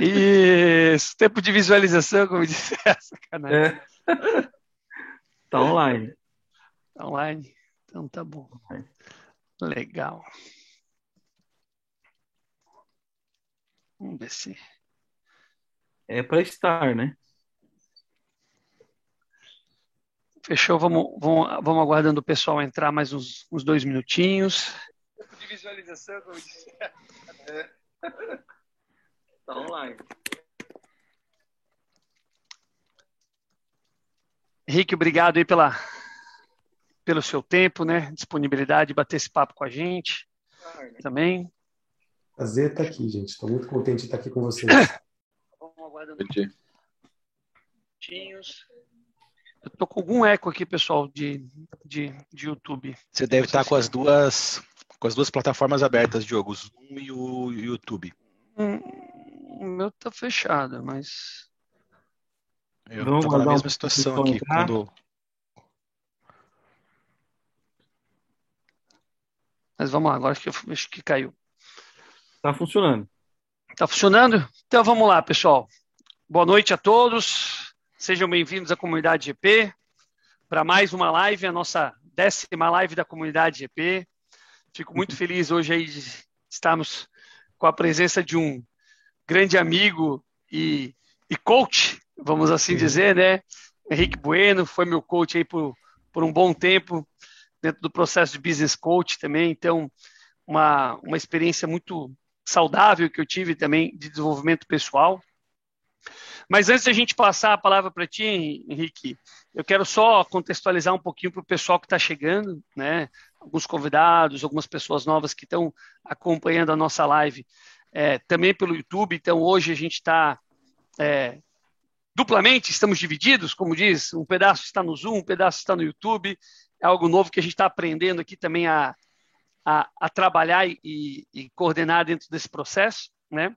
Isso, tempo de visualização, como disse essa, sacanagem. É. Tá online. Tá online. Então tá bom. Legal. Vamos ver se. É para estar, né? Fechou, vamos, vamos, vamos aguardando o pessoal entrar mais uns, uns dois minutinhos. Tempo de visualização, como disse. É. Tá online. Henrique, obrigado aí pela, pelo seu tempo, né? Disponibilidade de bater esse papo com a gente também. Prazer estar aqui, gente. Estou muito contente de estar aqui com vocês. Vamos aguardando. Eu tô com algum eco aqui, pessoal, de, de, de YouTube. Você deve estar com as duas com as duas plataformas abertas, Diogo, o Zoom e o YouTube. Hum, o meu tá fechado, mas eu Vamos tô na mesma situação aqui. Quando... Mas vamos lá, agora acho que, eu, acho que caiu. Tá funcionando. Tá funcionando? Então vamos lá, pessoal. Boa noite a todos. Sejam bem-vindos à comunidade GP para mais uma live, a nossa décima live da comunidade GP. Fico muito feliz hoje aí de estarmos com a presença de um grande amigo e, e coach vamos assim dizer, né? Henrique Bueno foi meu coach aí por, por um bom tempo, dentro do processo de business coach também, então uma, uma experiência muito saudável que eu tive também de desenvolvimento pessoal. Mas antes da gente passar a palavra para ti, Henrique, eu quero só contextualizar um pouquinho para o pessoal que está chegando, né? Alguns convidados, algumas pessoas novas que estão acompanhando a nossa live é, também pelo YouTube. Então, hoje a gente está é, duplamente, estamos divididos, como diz, um pedaço está no Zoom, um pedaço está no YouTube, é algo novo que a gente está aprendendo aqui também a, a, a trabalhar e, e, coordenar dentro desse processo, né?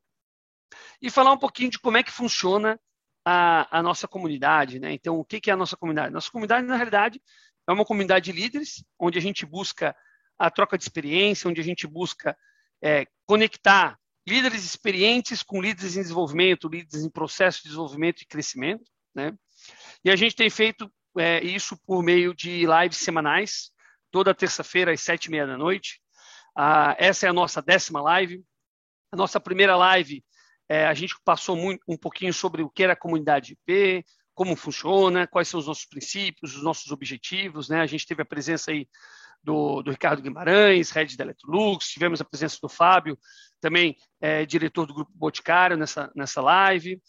E falar um pouquinho de como é que funciona a, a nossa comunidade, né? Então, o que, que é a nossa comunidade? Nossa comunidade, na realidade, é uma comunidade de líderes, onde a gente busca a troca de experiência, onde a gente busca é, conectar líderes experientes com líderes em desenvolvimento, líderes em processo de desenvolvimento e crescimento, né? E a gente tem feito é, isso por meio de lives semanais, toda terça-feira às sete e meia da noite. Ah, essa é a nossa décima live. A nossa primeira live, é, a gente passou muito, um pouquinho sobre o que era a comunidade IP, como funciona, quais são os nossos princípios, os nossos objetivos, né? A gente teve a presença aí do, do Ricardo Guimarães, head da Electrolux, tivemos a presença do Fábio, também é, diretor do Grupo Boticário, nessa, nessa live.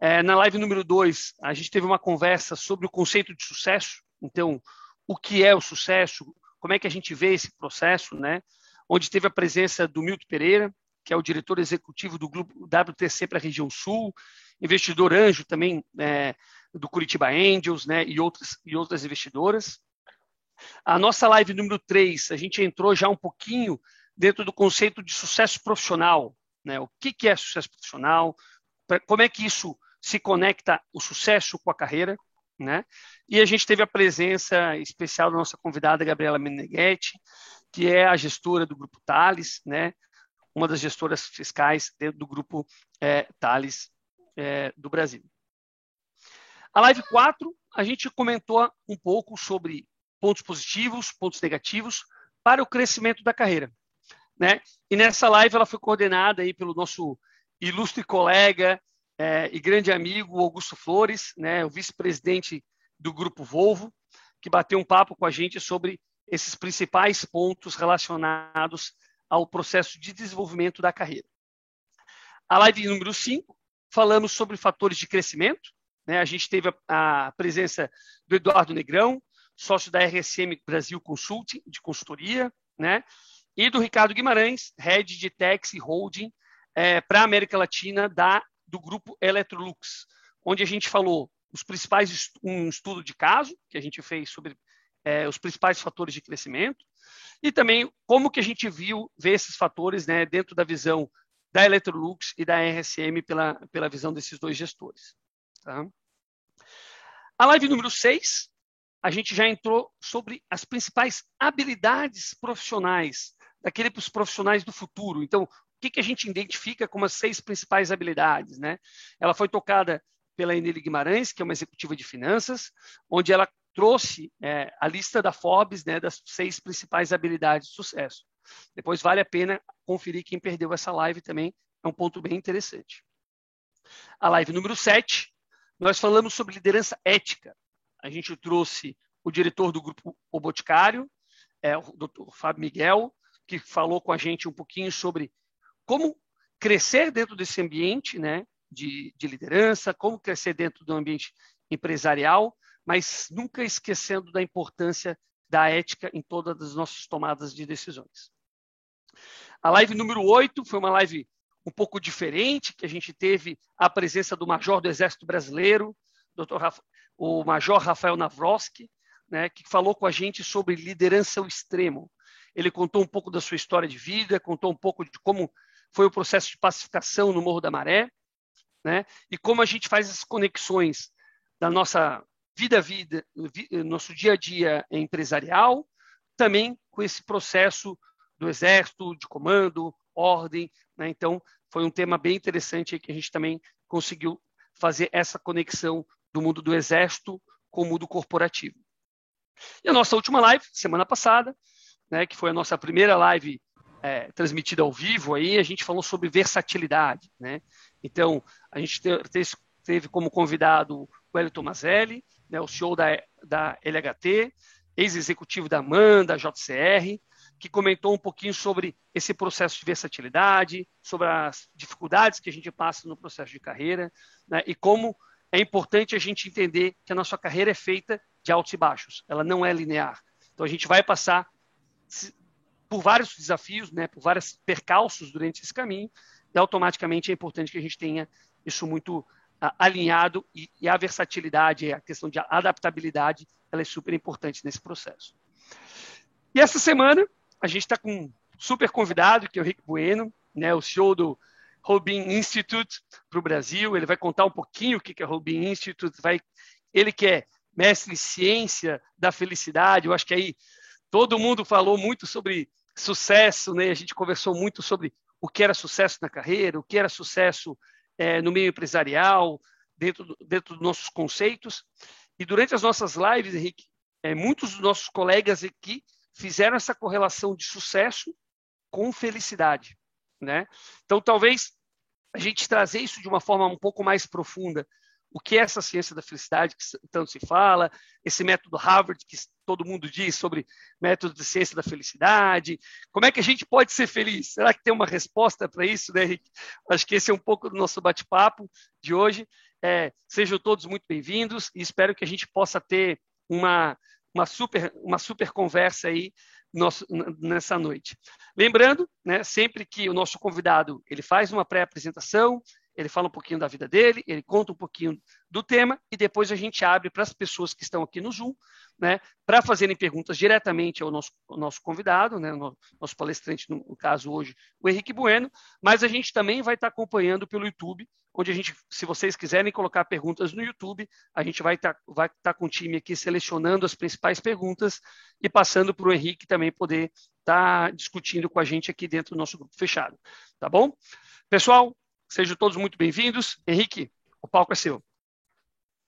É, na live número 2, a gente teve uma conversa sobre o conceito de sucesso, então, o que é o sucesso, como é que a gente vê esse processo, né? onde teve a presença do Milton Pereira, que é o diretor executivo do Grupo WTC para a região sul, investidor anjo também é, do Curitiba Angels né, e, outras, e outras investidoras. A nossa live número 3, a gente entrou já um pouquinho dentro do conceito de sucesso profissional. Né? O que, que é sucesso profissional? Como é que isso se conecta o sucesso com a carreira? Né? E a gente teve a presença especial da nossa convidada Gabriela Meneghetti, que é a gestora do Grupo Thales, né? uma das gestoras fiscais dentro do Grupo é, Thales é, do Brasil. A live 4, a gente comentou um pouco sobre pontos positivos, pontos negativos para o crescimento da carreira. Né? E nessa live ela foi coordenada aí pelo nosso ilustre colega é, e grande amigo Augusto Flores, né, o vice-presidente do Grupo Volvo, que bateu um papo com a gente sobre esses principais pontos relacionados ao processo de desenvolvimento da carreira. A live número 5, falamos sobre fatores de crescimento. Né? A gente teve a, a presença do Eduardo Negrão, sócio da RSM Brasil Consulting, de consultoria, né? e do Ricardo Guimarães, head de Tax e Holding é, para a América Latina da, do grupo Electrolux, onde a gente falou os principais um estudo de caso que a gente fez sobre é, os principais fatores de crescimento e também como que a gente viu ver esses fatores né, dentro da visão da Electrolux e da RSM pela, pela visão desses dois gestores. Tá? A live número 6 a gente já entrou sobre as principais habilidades profissionais, daqueles profissionais do futuro. Então, que, que a gente identifica como as seis principais habilidades, né? Ela foi tocada pela Eneli Guimarães, que é uma executiva de finanças, onde ela trouxe é, a lista da Forbes né, das seis principais habilidades de sucesso. Depois vale a pena conferir quem perdeu essa live também, é um ponto bem interessante. A live número 7, nós falamos sobre liderança ética. A gente trouxe o diretor do grupo O Boticário, é, o Dr. Fábio Miguel, que falou com a gente um pouquinho sobre como crescer dentro desse ambiente né, de, de liderança, como crescer dentro do ambiente empresarial, mas nunca esquecendo da importância da ética em todas as nossas tomadas de decisões. A live número 8 foi uma live um pouco diferente, que a gente teve a presença do Major do Exército Brasileiro, Dr. O Major Rafael Navroski, né, que falou com a gente sobre liderança ao extremo. Ele contou um pouco da sua história de vida, contou um pouco de como foi o processo de pacificação no Morro da Maré, né, e como a gente faz as conexões da nossa vida a vida, nosso dia a dia empresarial, também com esse processo do exército, de comando, ordem. Né? Então, foi um tema bem interessante que a gente também conseguiu fazer essa conexão do mundo do exército com o mundo corporativo. E a nossa última live, semana passada, né, que foi a nossa primeira live é, transmitida ao vivo, aí a gente falou sobre versatilidade. Né? Então, a gente teve como convidado o Hélio Tomazelli, né, o CEO da, da LHT, ex-executivo da MAN, da JCR, que comentou um pouquinho sobre esse processo de versatilidade, sobre as dificuldades que a gente passa no processo de carreira, né, e como é importante a gente entender que a nossa carreira é feita de altos e baixos, ela não é linear. Então a gente vai passar por vários desafios, né, por vários percalços durante esse caminho, e automaticamente é importante que a gente tenha isso muito uh, alinhado e, e, a versatilidade, a questão de adaptabilidade, ela é super importante nesse processo. E essa semana a gente está com um super convidado, que é o Rick Bueno, né, o CEO do Robin Institute para o Brasil. Ele vai contar um pouquinho o que é Robin Institute. Vai, ele que é mestre em ciência da felicidade. Eu acho que aí todo mundo falou muito sobre sucesso, né? A gente conversou muito sobre o que era sucesso na carreira, o que era sucesso é, no meio empresarial, dentro, dentro dos nossos conceitos. E durante as nossas lives, Henrique, é, muitos dos nossos colegas aqui fizeram essa correlação de sucesso com felicidade, né? Então, talvez a gente trazer isso de uma forma um pouco mais profunda. O que é essa ciência da felicidade que tanto se fala, esse método Harvard que todo mundo diz sobre método de ciência da felicidade, como é que a gente pode ser feliz? Será que tem uma resposta para isso, né, Henrique? Acho que esse é um pouco do nosso bate-papo de hoje. É, sejam todos muito bem-vindos e espero que a gente possa ter uma uma super, uma super conversa aí nosso, nessa noite. Lembrando, né, sempre que o nosso convidado ele faz uma pré-apresentação, ele fala um pouquinho da vida dele, ele conta um pouquinho do tema e depois a gente abre para as pessoas que estão aqui no Zoom, né, para fazerem perguntas diretamente ao nosso, ao nosso convidado, né, no, nosso palestrante, no, no, caso hoje, o Henrique Bueno, mas a gente também vai estar acompanhando pelo YouTube, onde a gente, se vocês quiserem colocar perguntas no YouTube, a gente vai estar, vai estar com o time aqui selecionando as principais perguntas e passando para o Henrique também poder estar discutindo com a gente aqui dentro do nosso grupo fechado, tá bom? Pessoal, Sejam todos muito bem-vindos. Henrique, o palco é seu.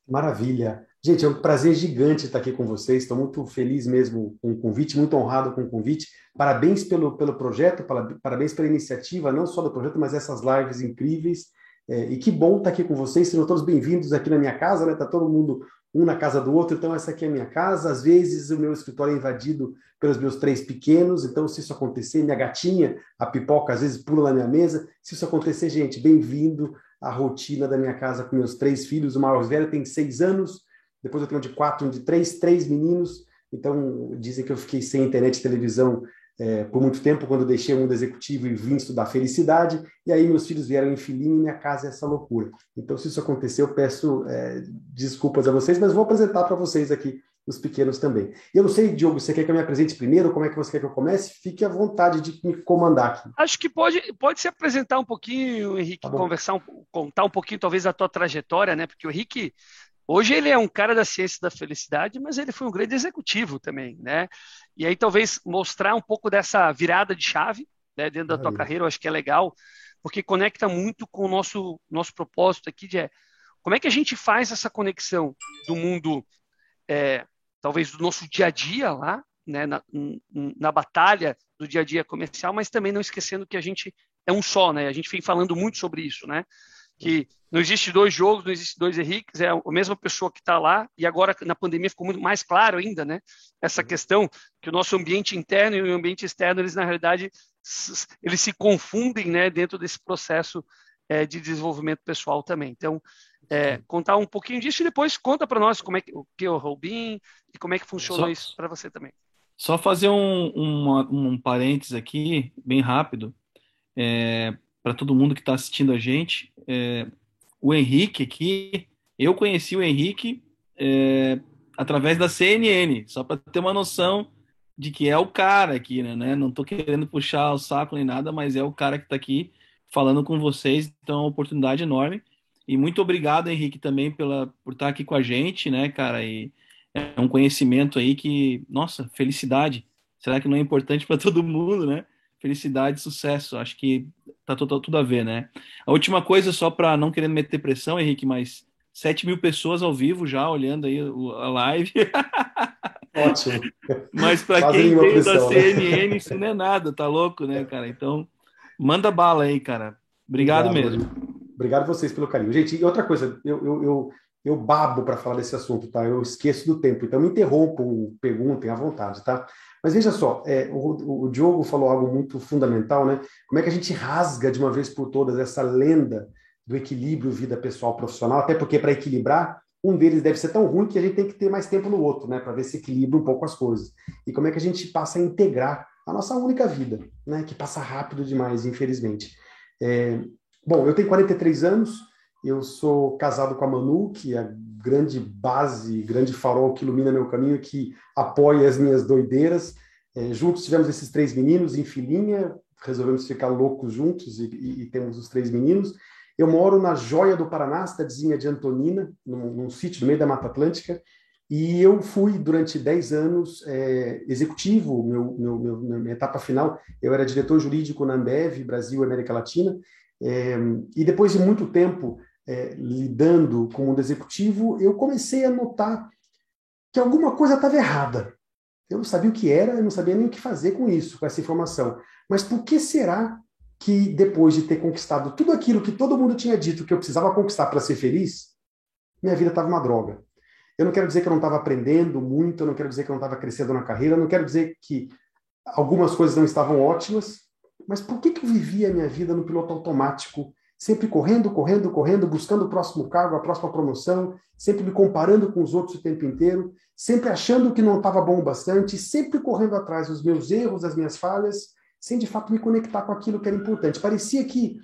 Maravilha. Gente, é um prazer gigante estar aqui com vocês. Estou muito feliz mesmo com o convite, muito honrado com o convite. Parabéns pelo, pelo projeto, parabéns pela iniciativa, não só do projeto, mas essas lives incríveis. É, e que bom estar aqui com vocês. Sejam todos bem-vindos aqui na minha casa, né? Está todo mundo um na casa do outro, então essa aqui é a minha casa. Às vezes o meu escritório é invadido pelos meus três pequenos, então se isso acontecer, minha gatinha, a pipoca, às vezes pula na minha mesa. Se isso acontecer, gente, bem-vindo à rotina da minha casa com meus três filhos. O maior velho tem seis anos, depois eu tenho um de quatro, um de três, três meninos. Então dizem que eu fiquei sem internet e televisão é, por muito tempo, quando deixei o mundo executivo e vim estudar felicidade, e aí meus filhos vieram em filhinho e minha casa é essa loucura. Então, se isso acontecer, eu peço é, desculpas a vocês, mas vou apresentar para vocês aqui os pequenos também. Eu não sei, Diogo, você quer que eu me apresente primeiro? Como é que você quer que eu comece? Fique à vontade de me comandar aqui. Acho que pode, pode se apresentar um pouquinho, Henrique, tá conversar, um, contar um pouquinho talvez da tua trajetória, né? Porque o Henrique Hoje ele é um cara da ciência da felicidade, mas ele foi um grande executivo também, né? E aí talvez mostrar um pouco dessa virada de chave, né, dentro da tua carreira, eu acho que é legal, porque conecta muito com o nosso, nosso propósito aqui de é, como é que a gente faz essa conexão do mundo, é, talvez do nosso dia a dia lá, né, na, na batalha do dia a dia comercial, mas também não esquecendo que a gente é um só, né? A gente vem falando muito sobre isso, né? Que não existe dois jogos, não existe dois Henriques, é a mesma pessoa que está lá, e agora na pandemia ficou muito mais claro ainda, né? Essa questão que o nosso ambiente interno e o ambiente externo, eles na realidade, eles se confundem, né? Dentro desse processo é, de desenvolvimento pessoal também. Então, é, contar um pouquinho disso e depois conta para nós como é que, o que é o Robin e como é que funcionou só, isso para você também. Só fazer um, um, um parênteses aqui, bem rápido, é, para todo mundo que está assistindo a gente. É, o Henrique aqui, eu conheci o Henrique é, através da CNN, só para ter uma noção de que é o cara aqui, né? Não estou querendo puxar o saco nem nada, mas é o cara que está aqui falando com vocês, então é uma oportunidade enorme. E muito obrigado, Henrique, também pela, por estar aqui com a gente, né, cara? E é um conhecimento aí que, nossa, felicidade. Será que não é importante para todo mundo, né? Felicidade sucesso. Acho que tá tudo, tudo a ver, né? A última coisa, só para não querer meter pressão, Henrique, mas 7 mil pessoas ao vivo já olhando aí a live. Ótimo. Mas para quem veio da CNN, né? isso não é nada, tá louco, né, cara? Então, manda bala aí, cara. Obrigado, Obrigado mesmo. Obrigado vocês pelo carinho. Gente, e outra coisa, eu, eu, eu, eu babo para falar desse assunto, tá? Eu esqueço do tempo, então me interrompam, perguntem à vontade, tá? Mas veja só, é, o, o Diogo falou algo muito fundamental, né? Como é que a gente rasga de uma vez por todas essa lenda do equilíbrio vida pessoal profissional, até porque para equilibrar, um deles deve ser tão ruim que a gente tem que ter mais tempo no outro, né, para ver se equilibra um pouco as coisas. E como é que a gente passa a integrar a nossa única vida, né, que passa rápido demais, infelizmente. É, Bom, eu tenho 43 anos, eu sou casado com a Manu, que é a grande base, grande farol que ilumina meu caminho, que apoia as minhas doideiras. É, juntos tivemos esses três meninos em filinha, resolvemos ficar loucos juntos e, e, e, temos os três meninos. Eu moro na Joia do Paraná, cidadezinha de Antonina, num, num sítio no meio da Mata Atlântica, e eu fui durante 10 anos é, executivo, meu, meu, meu, minha etapa final, eu era diretor jurídico na Ambev, Brasil e América Latina, é, e depois de muito tempo é, lidando com o executivo, eu comecei a notar que alguma coisa estava errada. Eu não sabia o que era, eu não sabia nem o que fazer com isso, com essa informação. Mas por que será que depois de ter conquistado tudo aquilo que todo mundo tinha dito que eu precisava conquistar para ser feliz, minha vida estava uma droga? Eu não quero dizer que eu não estava aprendendo muito, eu não quero dizer que eu não estava crescendo na carreira, eu não quero dizer que algumas coisas não estavam ótimas, mas por que, que eu vivia a minha vida no piloto automático, sempre correndo, correndo, correndo, buscando o próximo cargo, a próxima promoção, sempre me comparando com os outros o tempo inteiro, sempre achando que não estava bom o bastante, sempre correndo atrás dos meus erros, das minhas falhas, sem de fato me conectar com aquilo que era importante. Parecia que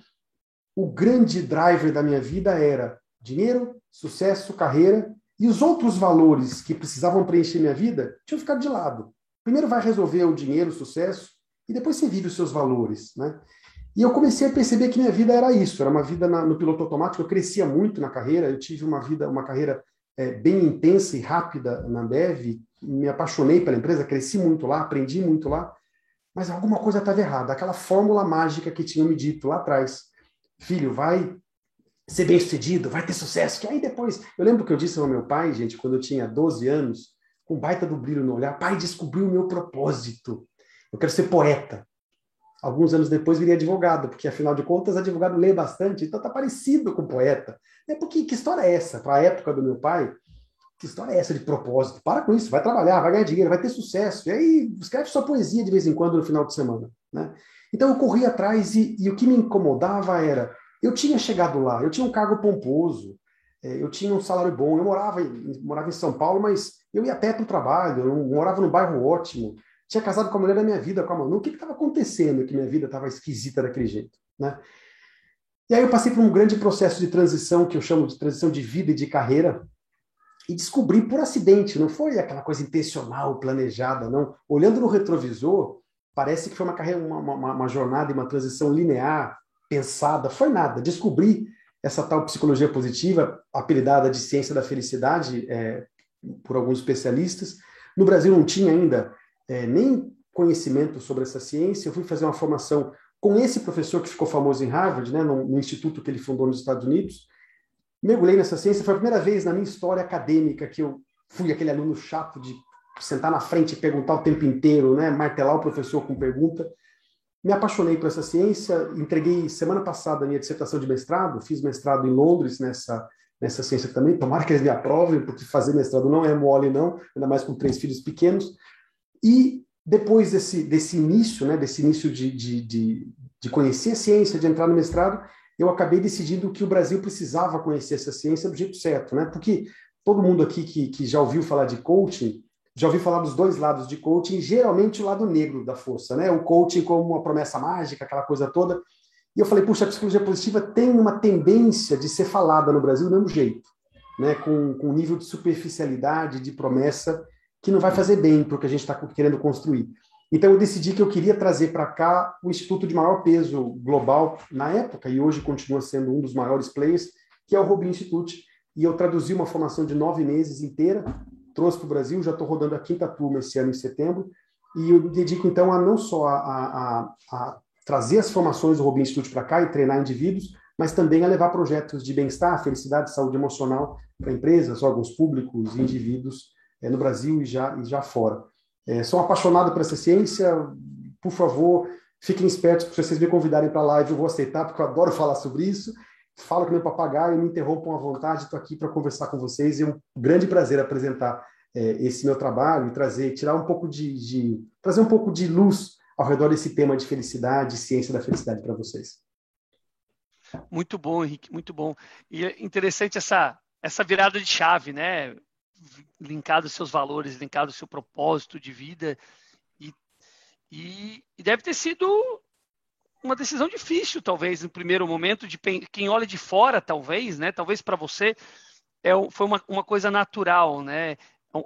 o grande driver da minha vida era dinheiro, sucesso, carreira, e os outros valores que precisavam preencher minha vida tinham ficado de lado. Primeiro vai resolver o dinheiro, o sucesso, e depois você vive os seus valores, né? E eu comecei a perceber que minha vida era isso, era uma vida na, no piloto automático. Eu crescia muito na carreira, eu tive uma vida, uma carreira é, bem intensa e rápida na Bev. Me apaixonei pela empresa, cresci muito lá, aprendi muito lá. Mas alguma coisa estava errada. Aquela fórmula mágica que tinham me dito lá atrás, filho, vai ser bem sucedido, vai ter sucesso. Que aí depois, eu lembro que eu disse ao meu pai, gente, quando eu tinha 12 anos, com baita do brilho no olhar, pai, descobri o meu propósito. Eu quero ser poeta. Alguns anos depois virei advogado, porque afinal de contas advogado lê bastante, então tá parecido com poeta. É porque que história é essa? Para a época do meu pai, que história é essa de propósito? Para com isso, vai trabalhar, vai ganhar dinheiro, vai ter sucesso. E aí escreve sua poesia de vez em quando no final de semana. Né? Então eu corri atrás e, e o que me incomodava era, eu tinha chegado lá, eu tinha um cargo pomposo, é, eu tinha um salário bom, eu morava, morava em São Paulo, mas eu ia a pé para o trabalho, eu morava num bairro ótimo, tinha casado com a mulher da minha vida, com a Manu, o que estava acontecendo que minha vida estava esquisita daquele jeito, né? E aí eu passei por um grande processo de transição, que eu chamo de transição de vida e de carreira, e descobri por acidente, não foi aquela coisa intencional, planejada, não. Olhando no retrovisor, parece que foi uma carreira, uma, uma, uma jornada e uma transição linear, pensada, foi nada. Descobri essa tal psicologia positiva, apelidada de ciência da felicidade é, por alguns especialistas. No Brasil não tinha ainda é, nem conhecimento sobre essa ciência. Eu fui fazer uma formação com esse professor que ficou famoso em Harvard, né, no, no instituto que ele fundou nos Estados Unidos, mergulhei nessa ciência. Foi a primeira vez na minha história acadêmica que eu fui aquele aluno chato de sentar na frente e perguntar o tempo inteiro, né, martelar o professor com pergunta. Me apaixonei por essa ciência, entreguei semana passada a minha dissertação de mestrado, fiz mestrado em Londres nessa nessa ciência também. Tomara que eles me aprovem, porque fazer mestrado não é mole, não, ainda mais com três filhos pequenos. E depois desse, desse início, né, desse início de, de, de, de conhecer a ciência, de entrar no mestrado, eu acabei decidindo que o Brasil precisava conhecer essa ciência do jeito certo, né? Porque todo mundo aqui que, que já ouviu falar de coaching, já ouviu falar dos dois lados de coaching, geralmente o lado negro da força, né? O coaching como uma promessa mágica, aquela coisa toda. E eu falei, puxa, a psicologia positiva tem uma tendência de ser falada no Brasil do mesmo jeito, né? com, com um nível de superficialidade, de promessa, que não vai fazer bem para o que a gente está querendo construir. Então eu decidi que eu queria trazer para cá o instituto de maior peso global na época, e hoje continua sendo um dos maiores players, que é o Robin Institute. E eu traduzi uma formação de nove meses inteira, trouxe para o Brasil, já estou rodando a quinta turma esse ano em setembro, e eu me dedico então a não só a, a, a trazer as formações do Robin Institute para cá e treinar indivíduos, mas também a levar projetos de bem-estar, felicidade, saúde emocional para empresas, órgãos públicos, indivíduos é, no Brasil e já, e já fora. É, sou apaixonado por essa ciência, por favor, fiquem espertos, se vocês me convidarem para live, eu vou aceitar, porque eu adoro falar sobre isso. Falo que meu papagaio, me interrompam à vontade, estou aqui para conversar com vocês. É um grande prazer apresentar é, esse meu trabalho e trazer, tirar um pouco de, de trazer um pouco de luz ao redor desse tema de felicidade, ciência da felicidade para vocês. Muito bom, Henrique, muito bom. E é interessante essa, essa virada de chave, né? Linkado aos seus valores, linkado ao seu propósito de vida. E, e, e deve ter sido uma decisão difícil, talvez, no primeiro momento, de quem olha de fora, talvez, né? Talvez para você é, foi uma, uma coisa natural, né?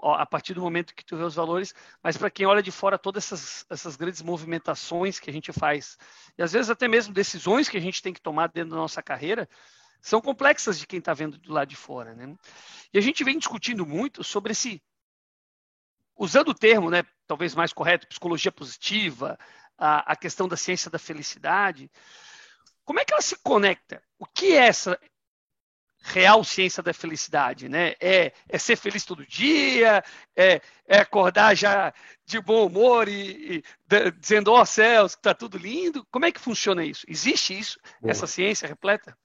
a partir do momento que tu vê os valores, mas para quem olha de fora todas essas, essas grandes movimentações que a gente faz, e às vezes até mesmo decisões que a gente tem que tomar dentro da nossa carreira, são complexas de quem está vendo do lado de fora. Né? E a gente vem discutindo muito sobre esse, usando o termo, né, talvez mais correto, psicologia positiva, a, a questão da ciência da felicidade, como é que ela se conecta? O que é essa, real ciência da felicidade, né? É, é ser feliz todo dia, é, é acordar já de bom humor e, e dizendo, ó oh, céus, que tá tudo lindo. Como é que funciona isso? Existe isso, Boa. essa ciência repleta?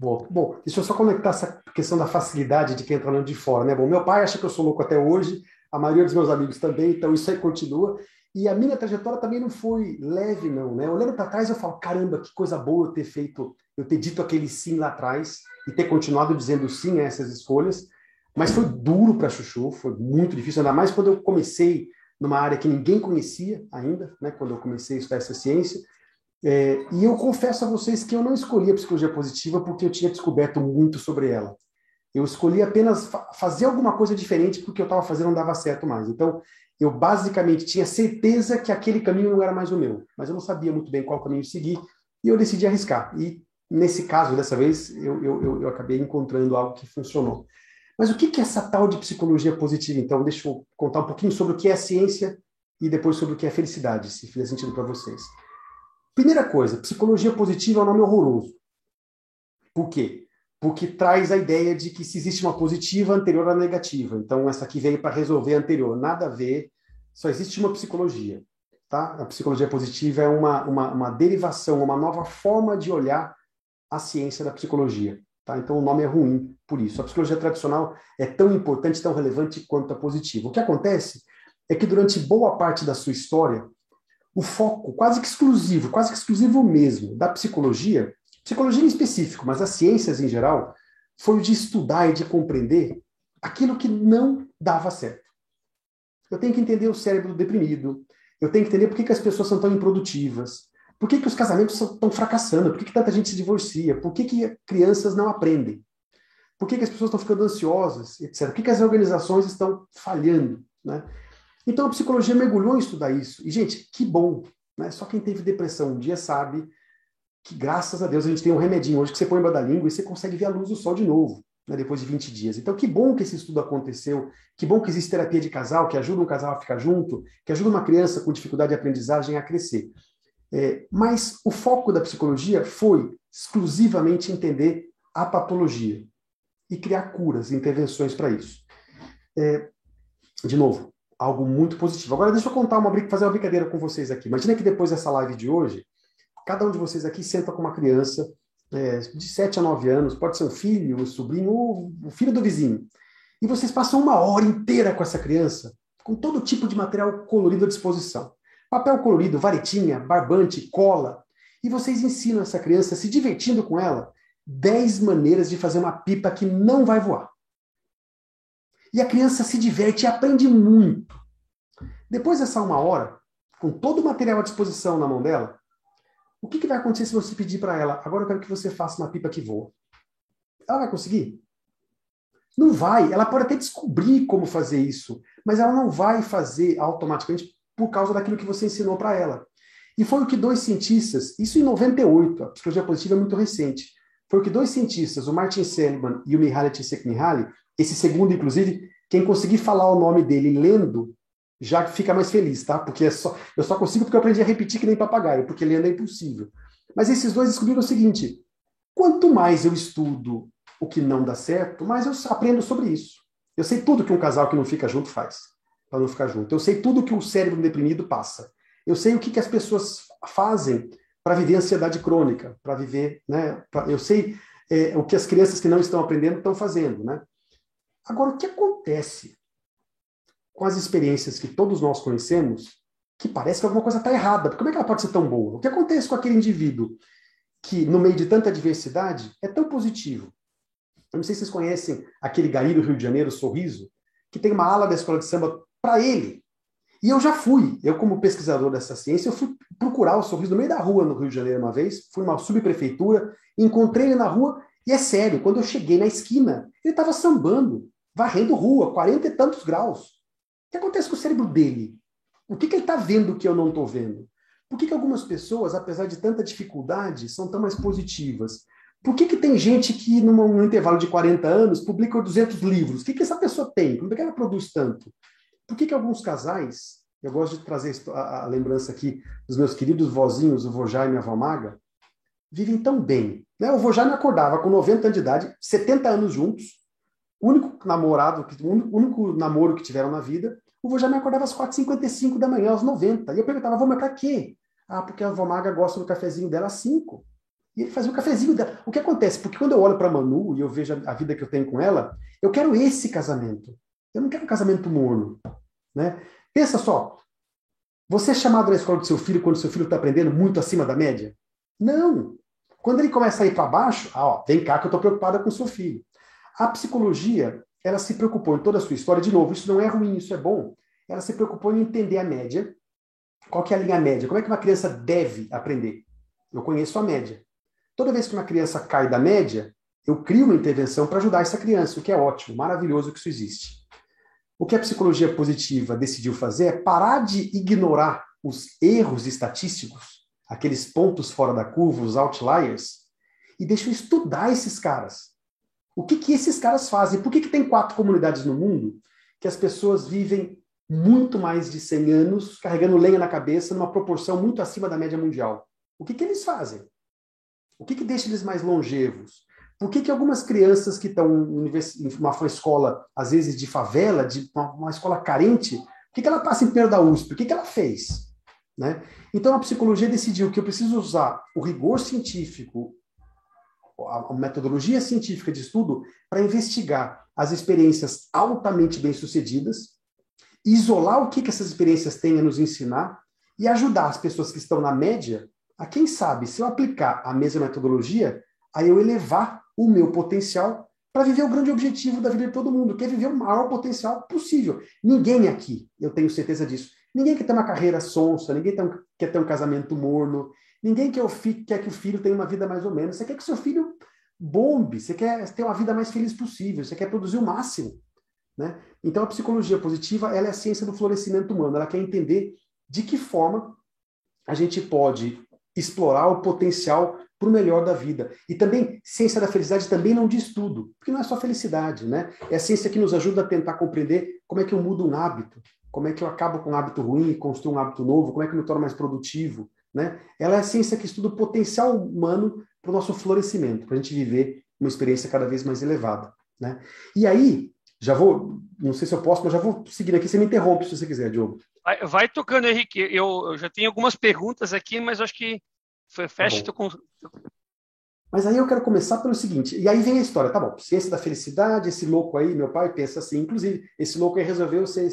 Bom, deixa eu só conectar essa questão da facilidade de quem entra tá de fora, né? Bom, meu pai acha que eu sou louco até hoje, a maioria dos meus amigos também, então isso aí continua. E a minha trajetória também não foi leve, não, né? Olhando para trás, eu falo, caramba, que coisa boa eu ter feito, eu ter dito aquele sim lá atrás e ter continuado dizendo sim a essas escolhas. Mas foi duro para Chuchu, foi muito difícil, ainda mais quando eu comecei numa área que ninguém conhecia ainda, né? Quando eu comecei a estudar essa ciência. É, e eu confesso a vocês que eu não escolhi a psicologia positiva porque eu tinha descoberto muito sobre ela. Eu escolhi apenas fa fazer alguma coisa diferente porque eu estava fazendo não dava certo mais. Então, eu basicamente tinha certeza que aquele caminho não era mais o meu, mas eu não sabia muito bem qual caminho seguir e eu decidi arriscar. E nesse caso, dessa vez, eu, eu, eu acabei encontrando algo que funcionou. Mas o que é essa tal de psicologia positiva? Então, deixa eu contar um pouquinho sobre o que é ciência e depois sobre o que é felicidade, se fizer sentido para vocês. Primeira coisa, psicologia positiva é um nome horroroso. Por quê? porque traz a ideia de que se existe uma positiva anterior à negativa. Então, essa aqui veio para resolver a anterior. Nada a ver, só existe uma psicologia. Tá? A psicologia positiva é uma, uma, uma derivação, uma nova forma de olhar a ciência da psicologia. Tá? Então, o nome é ruim por isso. A psicologia tradicional é tão importante, tão relevante quanto a positiva. O que acontece é que durante boa parte da sua história, o foco quase que exclusivo, quase que exclusivo mesmo, da psicologia psicologia em específico, mas as ciências em geral, foi o de estudar e de compreender aquilo que não dava certo. Eu tenho que entender o cérebro deprimido, eu tenho que entender por que, que as pessoas são tão improdutivas, por que, que os casamentos estão fracassando, por que, que tanta gente se divorcia, por que, que crianças não aprendem, por que, que as pessoas estão ficando ansiosas, etc. Por que, que as organizações estão falhando. Né? Então a psicologia mergulhou em estudar isso. E, gente, que bom. Né? Só quem teve depressão um dia sabe que graças a Deus a gente tem um remedinho hoje que você põe embaixo da língua e você consegue ver a luz do sol de novo, né, depois de 20 dias. Então, que bom que esse estudo aconteceu, que bom que existe terapia de casal, que ajuda um casal a ficar junto, que ajuda uma criança com dificuldade de aprendizagem a crescer. É, mas o foco da psicologia foi exclusivamente entender a patologia e criar curas, intervenções para isso. É, de novo, algo muito positivo. Agora deixa eu contar uma fazer uma brincadeira com vocês aqui. Imagina que depois dessa live de hoje, cada um de vocês aqui senta com uma criança é, de 7 a 9 anos, pode ser um filho, um sobrinho, ou o filho do vizinho. E vocês passam uma hora inteira com essa criança, com todo tipo de material colorido à disposição. Papel colorido, varetinha, barbante, cola. E vocês ensinam essa criança, se divertindo com ela, 10 maneiras de fazer uma pipa que não vai voar. E a criança se diverte e aprende muito. Depois dessa uma hora, com todo o material à disposição na mão dela, o que, que vai acontecer se você pedir para ela, agora eu quero que você faça uma pipa que voa? Ela vai conseguir? Não vai. Ela pode até descobrir como fazer isso, mas ela não vai fazer automaticamente por causa daquilo que você ensinou para ela. E foi o que dois cientistas, isso em 98, a psicologia positiva é muito recente, foi o que dois cientistas, o Martin Seligman e o Mihaly Csikszentmihalyi, esse segundo, inclusive, quem conseguir falar o nome dele lendo, já fica mais feliz, tá? Porque é só, eu só consigo porque eu aprendi a repetir que nem papagaio, porque lendo é impossível. Mas esses dois descobriram o seguinte: quanto mais eu estudo o que não dá certo, mais eu aprendo sobre isso. Eu sei tudo que um casal que não fica junto faz para não ficar junto. Eu sei tudo que o cérebro deprimido passa. Eu sei o que, que as pessoas fazem para viver ansiedade crônica, para viver, né? Pra, eu sei é, o que as crianças que não estão aprendendo estão fazendo, né? Agora, o que acontece com as experiências que todos nós conhecemos, que parece que alguma coisa está errada? Porque como é que ela pode ser tão boa? O que acontece com aquele indivíduo que, no meio de tanta diversidade, é tão positivo? Eu não sei se vocês conhecem aquele gari do Rio de Janeiro, Sorriso, que tem uma ala da escola de samba para ele. E eu já fui, eu como pesquisador dessa ciência, eu fui procurar o sorriso no meio da rua no Rio de Janeiro uma vez, fui numa subprefeitura, encontrei ele na rua, e é sério, quando eu cheguei na esquina, ele estava sambando, varrendo rua, 40 e tantos graus. O que acontece com o cérebro dele? O que, que ele está vendo que eu não estou vendo? Por que, que algumas pessoas, apesar de tanta dificuldade, são tão mais positivas? Por que, que tem gente que, num, num intervalo de 40 anos, publica 200 livros? O que, que essa pessoa tem? É que ela produz tanto? Por que, que alguns casais, eu gosto de trazer a, a lembrança aqui dos meus queridos vozinhos, o Jaime e a avó Maga, vivem tão bem. Né? O vô Jaime acordava com 90 anos de idade, 70 anos juntos, único namorado, único namoro que tiveram na vida, o vô Jaime acordava às 4h55 da manhã, aos 90. E eu perguntava, vô, mas pra quê? Ah, porque a avó Maga gosta do cafezinho dela às 5. E ele fazia o cafezinho dela. O que acontece? Porque quando eu olho para Manu e eu vejo a vida que eu tenho com ela, eu quero esse casamento. Eu não quero um casamento morno. Né? Pensa só, você é chamado na escola do seu filho quando seu filho está aprendendo muito acima da média? Não. Quando ele começa a ir para baixo, ah, ó, vem cá que eu estou preocupada com o seu filho. A psicologia, ela se preocupou em toda a sua história, de novo, isso não é ruim, isso é bom. Ela se preocupou em entender a média. Qual que é a linha média? Como é que uma criança deve aprender? Eu conheço a média. Toda vez que uma criança cai da média, eu crio uma intervenção para ajudar essa criança, o que é ótimo, maravilhoso que isso existe. O que a psicologia positiva decidiu fazer é parar de ignorar os erros estatísticos, aqueles pontos fora da curva, os outliers, e deixa eu estudar esses caras. O que, que esses caras fazem? Por que, que tem quatro comunidades no mundo que as pessoas vivem muito mais de 100 anos carregando lenha na cabeça numa proporção muito acima da média mundial? O que, que eles fazem? O que, que deixa eles mais longevos? Por que, que algumas crianças que estão em uma, escola, às vezes de favela, de uma, uma escola carente, por que, que ela passa em primeiro da USP? O que, que ela fez? Né? Então a psicologia decidiu que eu preciso usar o rigor científico, a metodologia científica de estudo para investigar as experiências altamente bem-sucedidas, isolar o que, que essas experiências têm a nos ensinar e ajudar as pessoas que estão na média a, quem sabe, se eu aplicar a mesma metodologia, a eu elevar o meu potencial para viver o grande objetivo da vida de todo mundo, que é viver o maior potencial possível. Ninguém aqui, eu tenho certeza disso, ninguém quer ter uma carreira sonsa, ninguém quer ter um casamento morno, ninguém quer, que o filho tenha uma vida mais ou menos. Você quer que seu filho bombe, você quer ter uma vida mais feliz possível, você quer produzir o máximo. Né? Então, a psicologia positiva ela é a ciência do florescimento humano, ela quer entender de que forma a gente pode explorar o potencial para o melhor da vida. E também, ciência da felicidade também não diz tudo, porque não é só felicidade, né? É a ciência que nos ajuda a tentar compreender como é que eu mudo um hábito, como é que eu acabo com um hábito ruim e construo um hábito novo, como é que eu me torno mais produtivo, Né? Ela é a ciência que estuda o potencial humano para o nosso florescimento, para a gente viver uma experiência cada vez mais elevada. Né? E aí, já vou, não sei se eu posso, mas já vou seguir aqui, você me interrompe se você quiser, Diogo. Vai, vai tocando, Henrique. Eu, eu, já tenho algumas perguntas aqui, mas acho que fecha tá teu, mas aí eu quero começar pelo seguinte, e aí vem a história, tá bom, ciência da felicidade, esse louco aí, meu pai pensa assim, inclusive, esse louco aí resolveu ser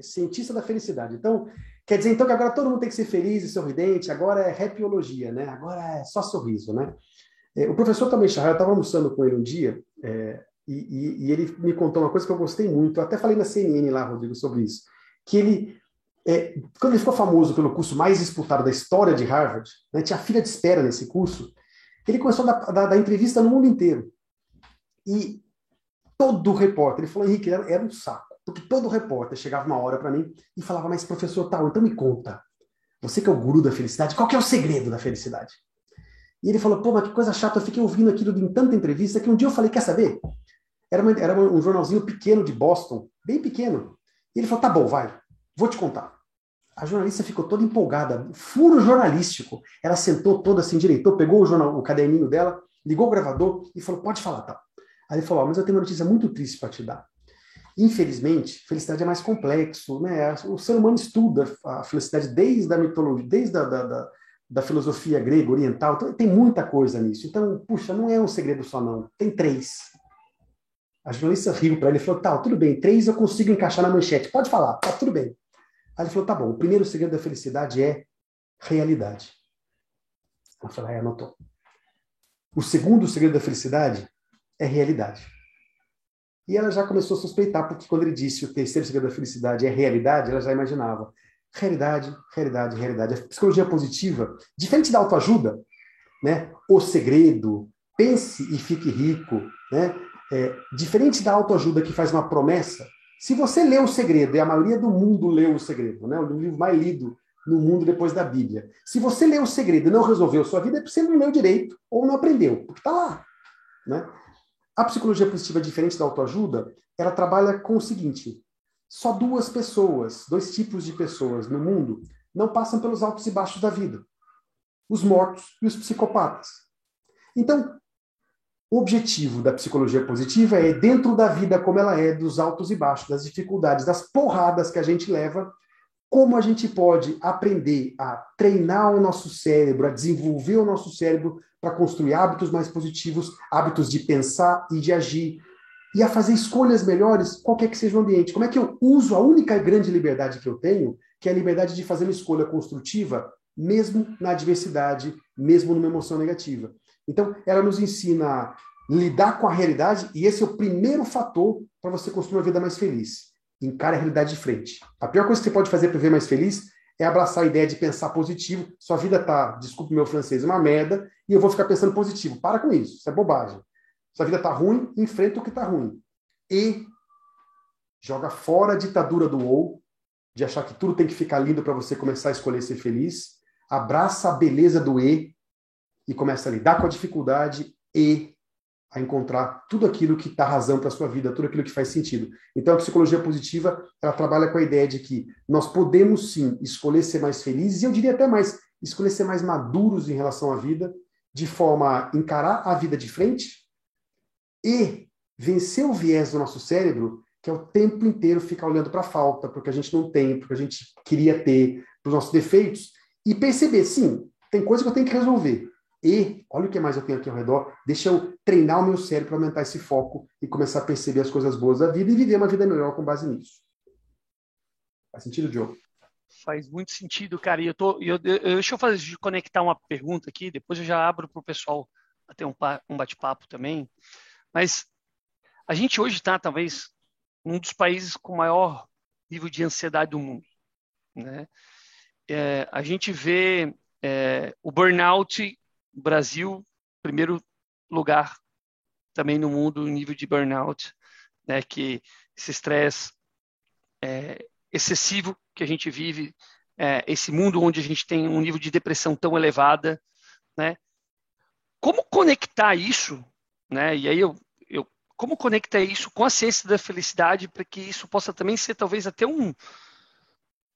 cientista da felicidade. Então, quer dizer então que agora todo mundo tem que ser feliz e sorridente, agora é happyologia, né? Agora é só sorriso, né? É, o professor também Chahar, eu estava almoçando com ele um dia, é, e, e, e, ele me contou uma coisa que eu gostei muito, eu até falei na CNN lá, Rodrigo, sobre isso, que ele, é, quando ele ficou famoso pelo curso mais disputado da história de Harvard, né, tinha fila de espera nesse curso, ele começou a dar, dar, dar entrevista no mundo inteiro. E todo repórter, ele falou, Henrique, era, era um saco. Porque todo repórter chegava uma hora para mim e falava, mas professor tal, então me conta. Você que é o guru da felicidade, qual que é o segredo da felicidade? E ele falou, pô, mas que coisa chata, eu fiquei ouvindo aquilo em tanta entrevista que um dia eu falei, quer saber? Era, uma, era um jornalzinho pequeno de Boston, bem pequeno. E ele falou, tá bom, vai, vou te contar. A jornalista ficou toda empolgada, furo jornalístico. Ela sentou toda assim, direitou, pegou o, jornal, o caderninho dela, ligou o gravador e falou: pode falar, tá? Aí ele falou: mas eu tenho uma notícia muito triste para te dar. Infelizmente, felicidade é mais complexo, né? O ser humano estuda a felicidade desde a mitologia, desde a da, da, da filosofia grega, oriental, então tem muita coisa nisso. Então, puxa, não é um segredo só, não. Tem três. A jornalista riu para ele e falou: tá, tudo bem, três eu consigo encaixar na manchete. Pode falar, tá tudo bem. Aí ele falou: tá bom, o primeiro segredo da felicidade é realidade. Ela falou: ah, anotou. O segundo segredo da felicidade é realidade. E ela já começou a suspeitar, porque quando ele disse o terceiro segredo da felicidade é realidade, ela já imaginava. Realidade, realidade, realidade. A psicologia positiva, diferente da autoajuda, né? o segredo, pense e fique rico, né? É, diferente da autoajuda que faz uma promessa, se você lê O Segredo, e a maioria do mundo leu O Segredo, né? o livro mais lido no mundo depois da Bíblia. Se você leu O Segredo e não resolveu sua vida, é porque você não leu direito ou não aprendeu, porque está lá. Né? A psicologia positiva, diferente da autoajuda, ela trabalha com o seguinte: só duas pessoas, dois tipos de pessoas no mundo não passam pelos altos e baixos da vida: os mortos e os psicopatas. Então, o objetivo da psicologia positiva é, dentro da vida como ela é, dos altos e baixos, das dificuldades, das porradas que a gente leva, como a gente pode aprender a treinar o nosso cérebro, a desenvolver o nosso cérebro para construir hábitos mais positivos, hábitos de pensar e de agir, e a fazer escolhas melhores, qualquer que seja o ambiente. Como é que eu uso a única grande liberdade que eu tenho, que é a liberdade de fazer uma escolha construtiva, mesmo na adversidade, mesmo numa emoção negativa. Então, ela nos ensina a lidar com a realidade, e esse é o primeiro fator para você construir uma vida mais feliz. Encare a realidade de frente. A pior coisa que você pode fazer para viver mais feliz é abraçar a ideia de pensar positivo. Sua vida tá, desculpe meu francês, uma merda, e eu vou ficar pensando positivo. Para com isso, isso é bobagem. Sua vida tá ruim, enfrenta o que tá ruim. E joga fora a ditadura do ou, de achar que tudo tem que ficar lindo para você começar a escolher ser feliz. Abraça a beleza do e e começa a lidar com a dificuldade e a encontrar tudo aquilo que dá razão para a sua vida, tudo aquilo que faz sentido. Então, a psicologia positiva, ela trabalha com a ideia de que nós podemos sim escolher ser mais felizes, e eu diria até mais, escolher ser mais maduros em relação à vida, de forma a encarar a vida de frente e vencer o viés do nosso cérebro, que é o tempo inteiro ficar olhando para a falta, porque a gente não tem, porque a gente queria ter, para os nossos defeitos, e perceber, sim, tem coisa que eu tenho que resolver, e, olha o que mais eu tenho aqui ao redor, deixa eu treinar o meu cérebro para aumentar esse foco e começar a perceber as coisas boas da vida e viver uma vida melhor com base nisso. Faz sentido, Diogo? Faz muito sentido, cara. E eu tô, eu, eu, deixa eu fazer, conectar uma pergunta aqui, depois eu já abro para o pessoal ter um, um bate-papo também. Mas a gente hoje está, talvez, um dos países com maior nível de ansiedade do mundo. Né? É, a gente vê é, o burnout Brasil, primeiro lugar também no mundo em nível de burnout, né, que esse estresse é, excessivo que a gente vive, é, esse mundo onde a gente tem um nível de depressão tão elevada, né? Como conectar isso, né? E aí eu, eu como conectar isso com a ciência da felicidade para que isso possa também ser talvez até um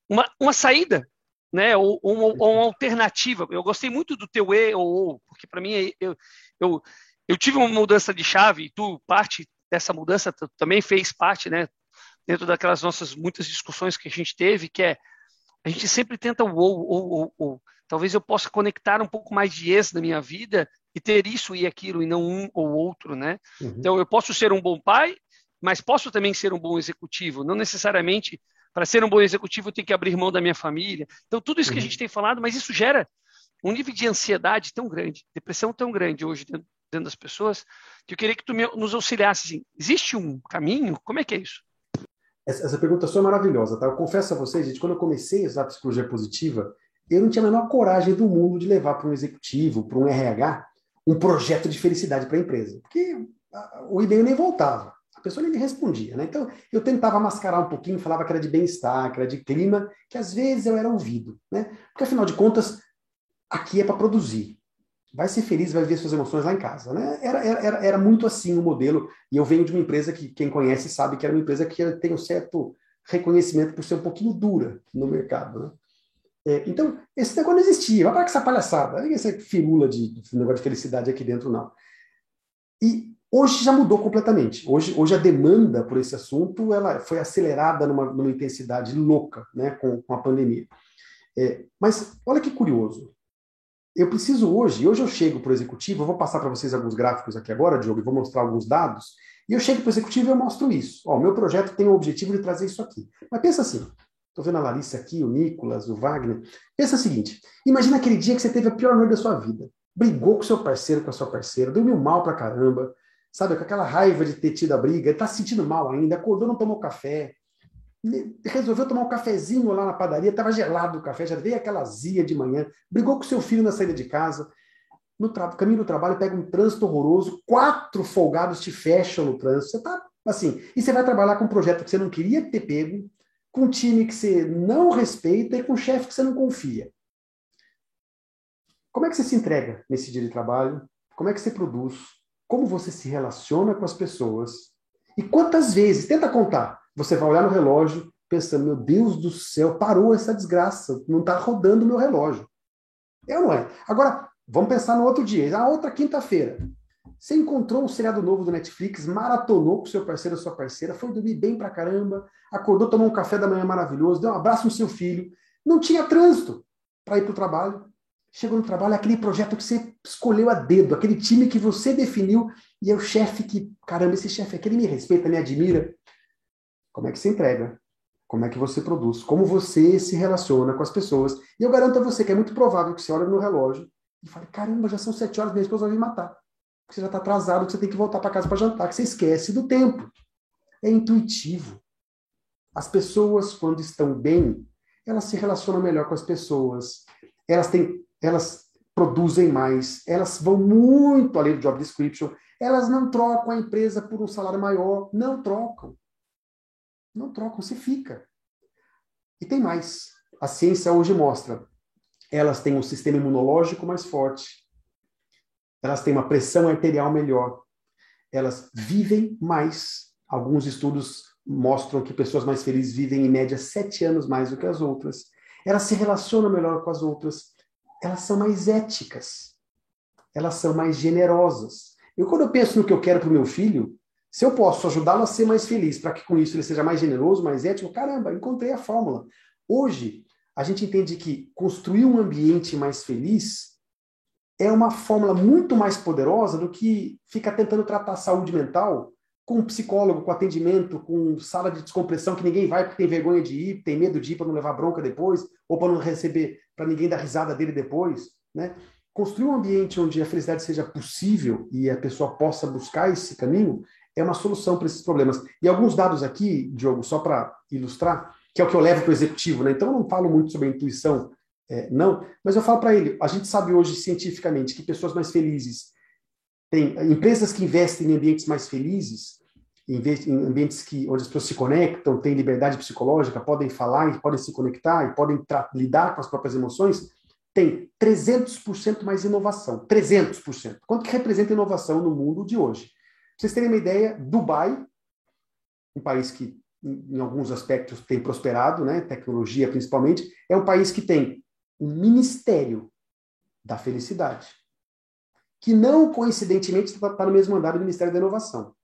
uma, uma saída né? Ou, ou, ou, uma alternativa. Eu gostei muito do teu E ou ou, porque para mim é, eu, eu, eu tive uma mudança de chave e tu parte dessa mudança tu também fez parte, né? Dentro daquelas nossas muitas discussões que a gente teve, que é a gente sempre tenta o ou, ou, ou, ou. Talvez eu possa conectar um pouco mais de ex na minha vida e ter isso e aquilo e não um ou outro, né? Uhum. Então eu posso ser um bom pai, mas posso também ser um bom executivo. Não necessariamente para ser um bom executivo eu tenho que abrir mão da minha família. Então tudo isso que a uhum. gente tem falado, mas isso gera um nível de ansiedade tão grande, depressão tão grande hoje dentro, dentro das pessoas, que eu queria que tu me, nos auxiliasse. Assim, existe um caminho? Como é que é isso? Essa, essa pergunta sua é maravilhosa, tá? Eu confesso a vocês, gente, quando eu comecei a usar a psicologia positiva, eu não tinha a menor coragem do mundo de levar para um executivo, para um RH, um projeto de felicidade para a empresa. Porque o e-mail nem voltava. A pessoa me respondia, né? Então, eu tentava mascarar um pouquinho, falava que era de bem-estar, que era de clima, que às vezes eu era ouvido, né? Porque, afinal de contas, aqui é para produzir. Vai ser feliz, vai ver suas emoções lá em casa, né? Era, era, era muito assim o modelo, e eu venho de uma empresa que quem conhece sabe que era uma empresa que tem um certo reconhecimento por ser um pouquinho dura no mercado, né? É, então, esse negócio não existia. Vai para que essa palhaçada, essa firula de, de negócio de felicidade aqui dentro, não. E hoje já mudou completamente. Hoje, hoje a demanda por esse assunto ela foi acelerada numa, numa intensidade louca né, com, com a pandemia. É, mas olha que curioso. Eu preciso hoje, hoje eu chego para o executivo, eu vou passar para vocês alguns gráficos aqui agora, Diogo, e vou mostrar alguns dados, e eu chego para o executivo e eu mostro isso. O meu projeto tem o objetivo de trazer isso aqui. Mas pensa assim, Estou vendo a Larissa aqui, o Nicolas, o Wagner. Pensa o seguinte: imagina aquele dia que você teve a pior noite da sua vida. Brigou com seu parceiro, com a sua parceira, dormiu mal pra caramba, sabe, com aquela raiva de ter tido a briga, está se sentindo mal ainda, acordou, não tomou café, resolveu tomar um cafezinho lá na padaria, estava gelado o café, já veio aquela azia de manhã, brigou com seu filho na saída de casa, no caminho do trabalho pega um trânsito horroroso, quatro folgados te fecham no trânsito, você está assim, e você vai trabalhar com um projeto que você não queria ter pego, com um time que você não respeita e com um chefe que você não confia. Como é que você se entrega nesse dia de trabalho? Como é que você produz? Como você se relaciona com as pessoas? E quantas vezes, tenta contar, você vai olhar no relógio pensando, meu Deus do céu, parou essa desgraça, não está rodando meu relógio. É ou não é? Agora, vamos pensar no outro dia, a outra quinta-feira. Você encontrou um seriado novo do Netflix, maratonou com seu parceiro ou sua parceira, foi dormir bem pra caramba, acordou, tomou um café da manhã maravilhoso, deu um abraço no seu filho, não tinha trânsito para ir para o trabalho. Chegou no trabalho, aquele projeto que você escolheu a dedo, aquele time que você definiu, e é o chefe que, caramba, esse chefe aqui, ele me respeita, me admira. Como é que você entrega? Como é que você produz? Como você se relaciona com as pessoas? E eu garanto a você que é muito provável que você olhe no relógio e fale, caramba, já são sete horas, minha esposa vai me matar que você já está atrasado, que você tem que voltar para casa para jantar, que você esquece do tempo. É intuitivo. As pessoas, quando estão bem, elas se relacionam melhor com as pessoas, elas têm, elas produzem mais, elas vão muito além do job description, elas não trocam a empresa por um salário maior, não trocam. Não trocam, se fica. E tem mais. A ciência hoje mostra, elas têm um sistema imunológico mais forte, elas têm uma pressão arterial melhor, elas vivem mais. Alguns estudos mostram que pessoas mais felizes vivem em média sete anos mais do que as outras. Elas se relacionam melhor com as outras. Elas são mais éticas. Elas são mais generosas. Eu, quando eu penso no que eu quero para o meu filho, se eu posso ajudá-lo a ser mais feliz, para que com isso ele seja mais generoso, mais ético, caramba, encontrei a fórmula. Hoje, a gente entende que construir um ambiente mais feliz é uma fórmula muito mais poderosa do que ficar tentando tratar saúde mental com um psicólogo, com atendimento, com sala de descompressão que ninguém vai porque tem vergonha de ir, tem medo de ir para não levar bronca depois, ou para não receber, para ninguém dar risada dele depois, né? Construir um ambiente onde a felicidade seja possível e a pessoa possa buscar esse caminho é uma solução para esses problemas. E alguns dados aqui, Diogo, só para ilustrar, que é o que eu levo para o executivo, né? Então eu não falo muito sobre a intuição é, não, mas eu falo para ele, a gente sabe hoje cientificamente que pessoas mais felizes têm empresas que investem em ambientes mais felizes, em ambientes que onde as pessoas se conectam, têm liberdade psicológica, podem falar e podem se conectar e podem lidar com as próprias emoções, tem 300% mais inovação. 300%. Quanto que representa inovação no mundo de hoje? Pra vocês terem uma ideia, Dubai, um país que em, em alguns aspectos tem prosperado, né? Tecnologia principalmente, é um país que tem um ministério da felicidade, que não coincidentemente está tá no mesmo andar do Ministério da Inovação.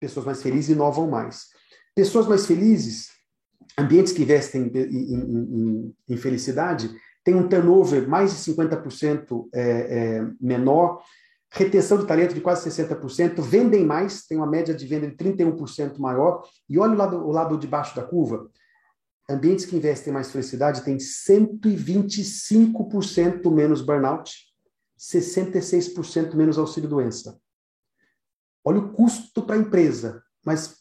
Pessoas mais felizes inovam mais. Pessoas mais felizes, ambientes que investem em, em, em, em felicidade, têm um turnover mais de 50% é, é, menor, retenção de talento de quase 60%, vendem mais, tem uma média de venda de 31% maior. E olha o lado, o lado de baixo da curva. Ambientes que investem mais felicidade têm 125% menos burnout, 66% menos auxílio-doença. Olha o custo para a empresa, mas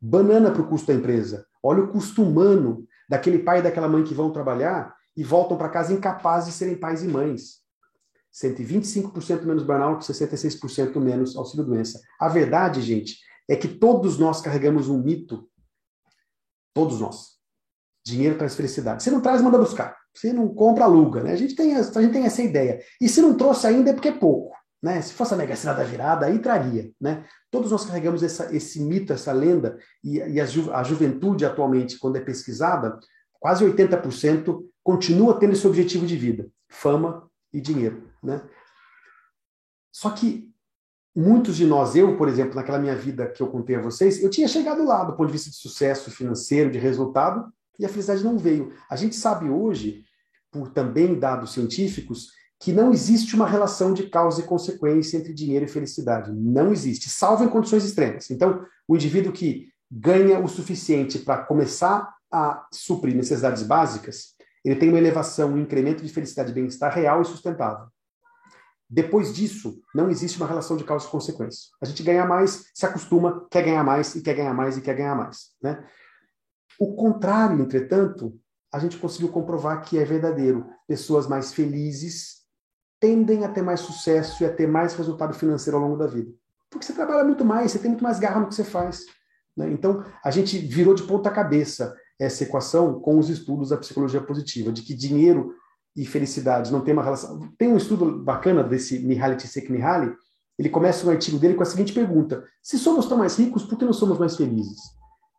banana para o custo da empresa. Olha o custo humano daquele pai e daquela mãe que vão trabalhar e voltam para casa incapazes de serem pais e mães. 125% menos burnout, 66% menos auxílio-doença. A verdade, gente, é que todos nós carregamos um mito. Todos nós. Dinheiro traz felicidade. Se não traz, manda buscar. Se não compra, aluga. Né? A, gente tem, a gente tem essa ideia. E se não trouxe ainda é porque é pouco. Né? Se fosse a Mega Sena da virada, aí traria. Né? Todos nós carregamos essa, esse mito, essa lenda, e, e a, ju, a juventude atualmente, quando é pesquisada, quase 80% continua tendo esse objetivo de vida: fama e dinheiro. Né? Só que muitos de nós, eu, por exemplo, naquela minha vida que eu contei a vocês, eu tinha chegado lá do ponto de vista de sucesso financeiro, de resultado, e a felicidade não veio. A gente sabe hoje, por também dados científicos, que não existe uma relação de causa e consequência entre dinheiro e felicidade. Não existe, salvo em condições extremas. Então, o indivíduo que ganha o suficiente para começar a suprir necessidades básicas, ele tem uma elevação, um incremento de felicidade e bem-estar real e sustentável. Depois disso, não existe uma relação de causa e consequência. A gente ganha mais, se acostuma, quer ganhar mais, e quer ganhar mais, e quer ganhar mais. Né? O contrário, entretanto, a gente conseguiu comprovar que é verdadeiro. Pessoas mais felizes tendem a ter mais sucesso e a ter mais resultado financeiro ao longo da vida. Porque você trabalha muito mais, você tem muito mais garra no que você faz. Né? Então, a gente virou de ponta cabeça essa equação com os estudos da psicologia positiva, de que dinheiro e felicidade não tem uma relação. Tem um estudo bacana desse Mihaly Csikszentmihalyi, ele começa um artigo dele com a seguinte pergunta: se somos tão mais ricos, por que não somos mais felizes?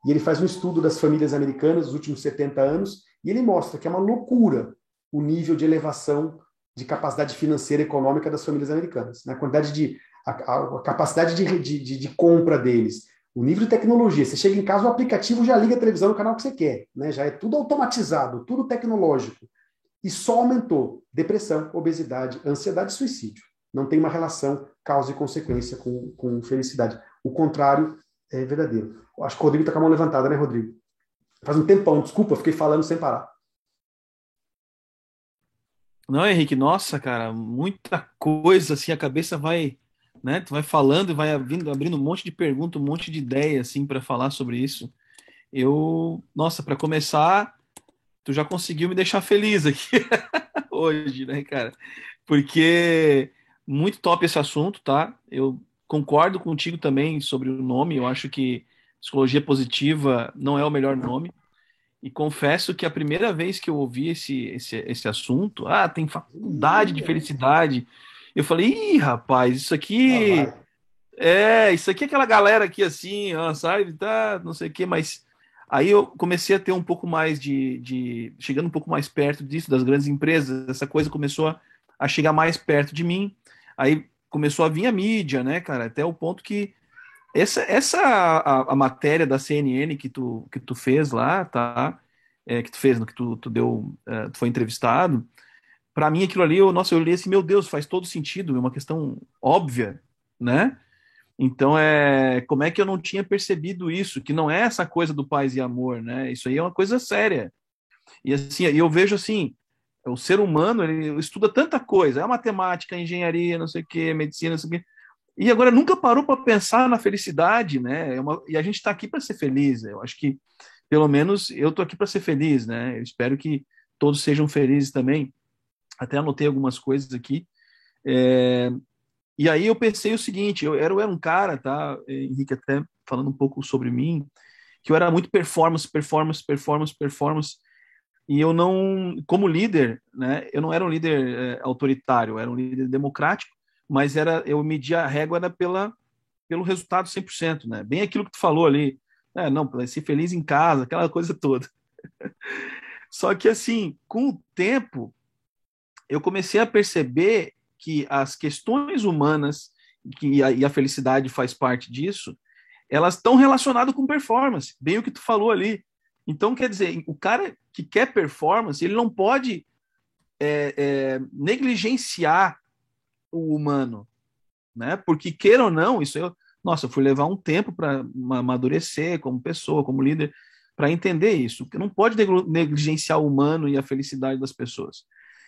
E ele faz um estudo das famílias americanas dos últimos 70 anos e ele mostra que é uma loucura o nível de elevação de capacidade financeira e econômica das famílias americanas, na né? quantidade de a, a, a capacidade de, de, de, compra deles, o nível de tecnologia. Você chega em casa, o aplicativo já liga a televisão no canal que você quer, né? Já é tudo automatizado, tudo tecnológico e só aumentou depressão, obesidade, ansiedade e suicídio. Não tem uma relação causa e consequência com, com felicidade. O contrário é verdadeiro. Acho que o Rodrigo está com a mão levantada, né, Rodrigo? Faz um tempão, desculpa, fiquei falando sem parar. Não, Henrique, nossa, cara, muita coisa, assim, a cabeça vai, né, tu vai falando e vai abrindo, abrindo um monte de perguntas, um monte de ideia, assim, para falar sobre isso. Eu, nossa, para começar, tu já conseguiu me deixar feliz aqui hoje, né, cara? Porque muito top esse assunto, tá? Eu concordo contigo também sobre o nome. Eu acho que psicologia positiva não é o melhor nome. E confesso que a primeira vez que eu ouvi esse, esse, esse assunto, ah, tem faculdade de felicidade. Eu falei, ih, rapaz, isso aqui. Ah, é, isso aqui é aquela galera aqui assim, ó, sabe? Tá, não sei o quê, mas Aí eu comecei a ter um pouco mais de, de, chegando um pouco mais perto disso, das grandes empresas, essa coisa começou a, a chegar mais perto de mim. Aí começou a vir a mídia, né, cara, até o ponto que essa, essa a, a matéria da CNN que tu, que tu fez lá, tá? É, que tu fez, no que tu, tu deu, uh, tu foi entrevistado, para mim aquilo ali, eu, nossa, eu li assim, meu Deus, faz todo sentido, é uma questão óbvia, né? Então, é, como é que eu não tinha percebido isso? Que não é essa coisa do paz e amor, né? Isso aí é uma coisa séria. E assim, eu vejo assim, o ser humano, ele estuda tanta coisa, é matemática, engenharia, não sei o quê, medicina, não sei o quê. E agora nunca parou para pensar na felicidade, né? É uma, e a gente está aqui para ser feliz. Eu acho que, pelo menos, eu estou aqui para ser feliz, né? Eu espero que todos sejam felizes também. Até anotei algumas coisas aqui. É, e aí eu pensei o seguinte, eu era, eu era um cara, tá, Henrique, até falando um pouco sobre mim, que eu era muito performance, performance, performance, performance, e eu não, como líder, né, eu não era um líder é, autoritário, eu era um líder democrático, mas era, eu media a régua era pela, pelo resultado 100%, né, bem aquilo que tu falou ali, É, não, para ser feliz em casa, aquela coisa toda. Só que, assim, com o tempo, eu comecei a perceber que as questões humanas, que a, e a felicidade faz parte disso, elas estão relacionadas com performance, bem o que tu falou ali. Então, quer dizer, o cara que quer performance, ele não pode é, é, negligenciar o humano, né? Porque queira ou não, isso eu, nossa, eu fui levar um tempo para amadurecer como pessoa, como líder, para entender isso. Que não pode negligenciar o humano e a felicidade das pessoas.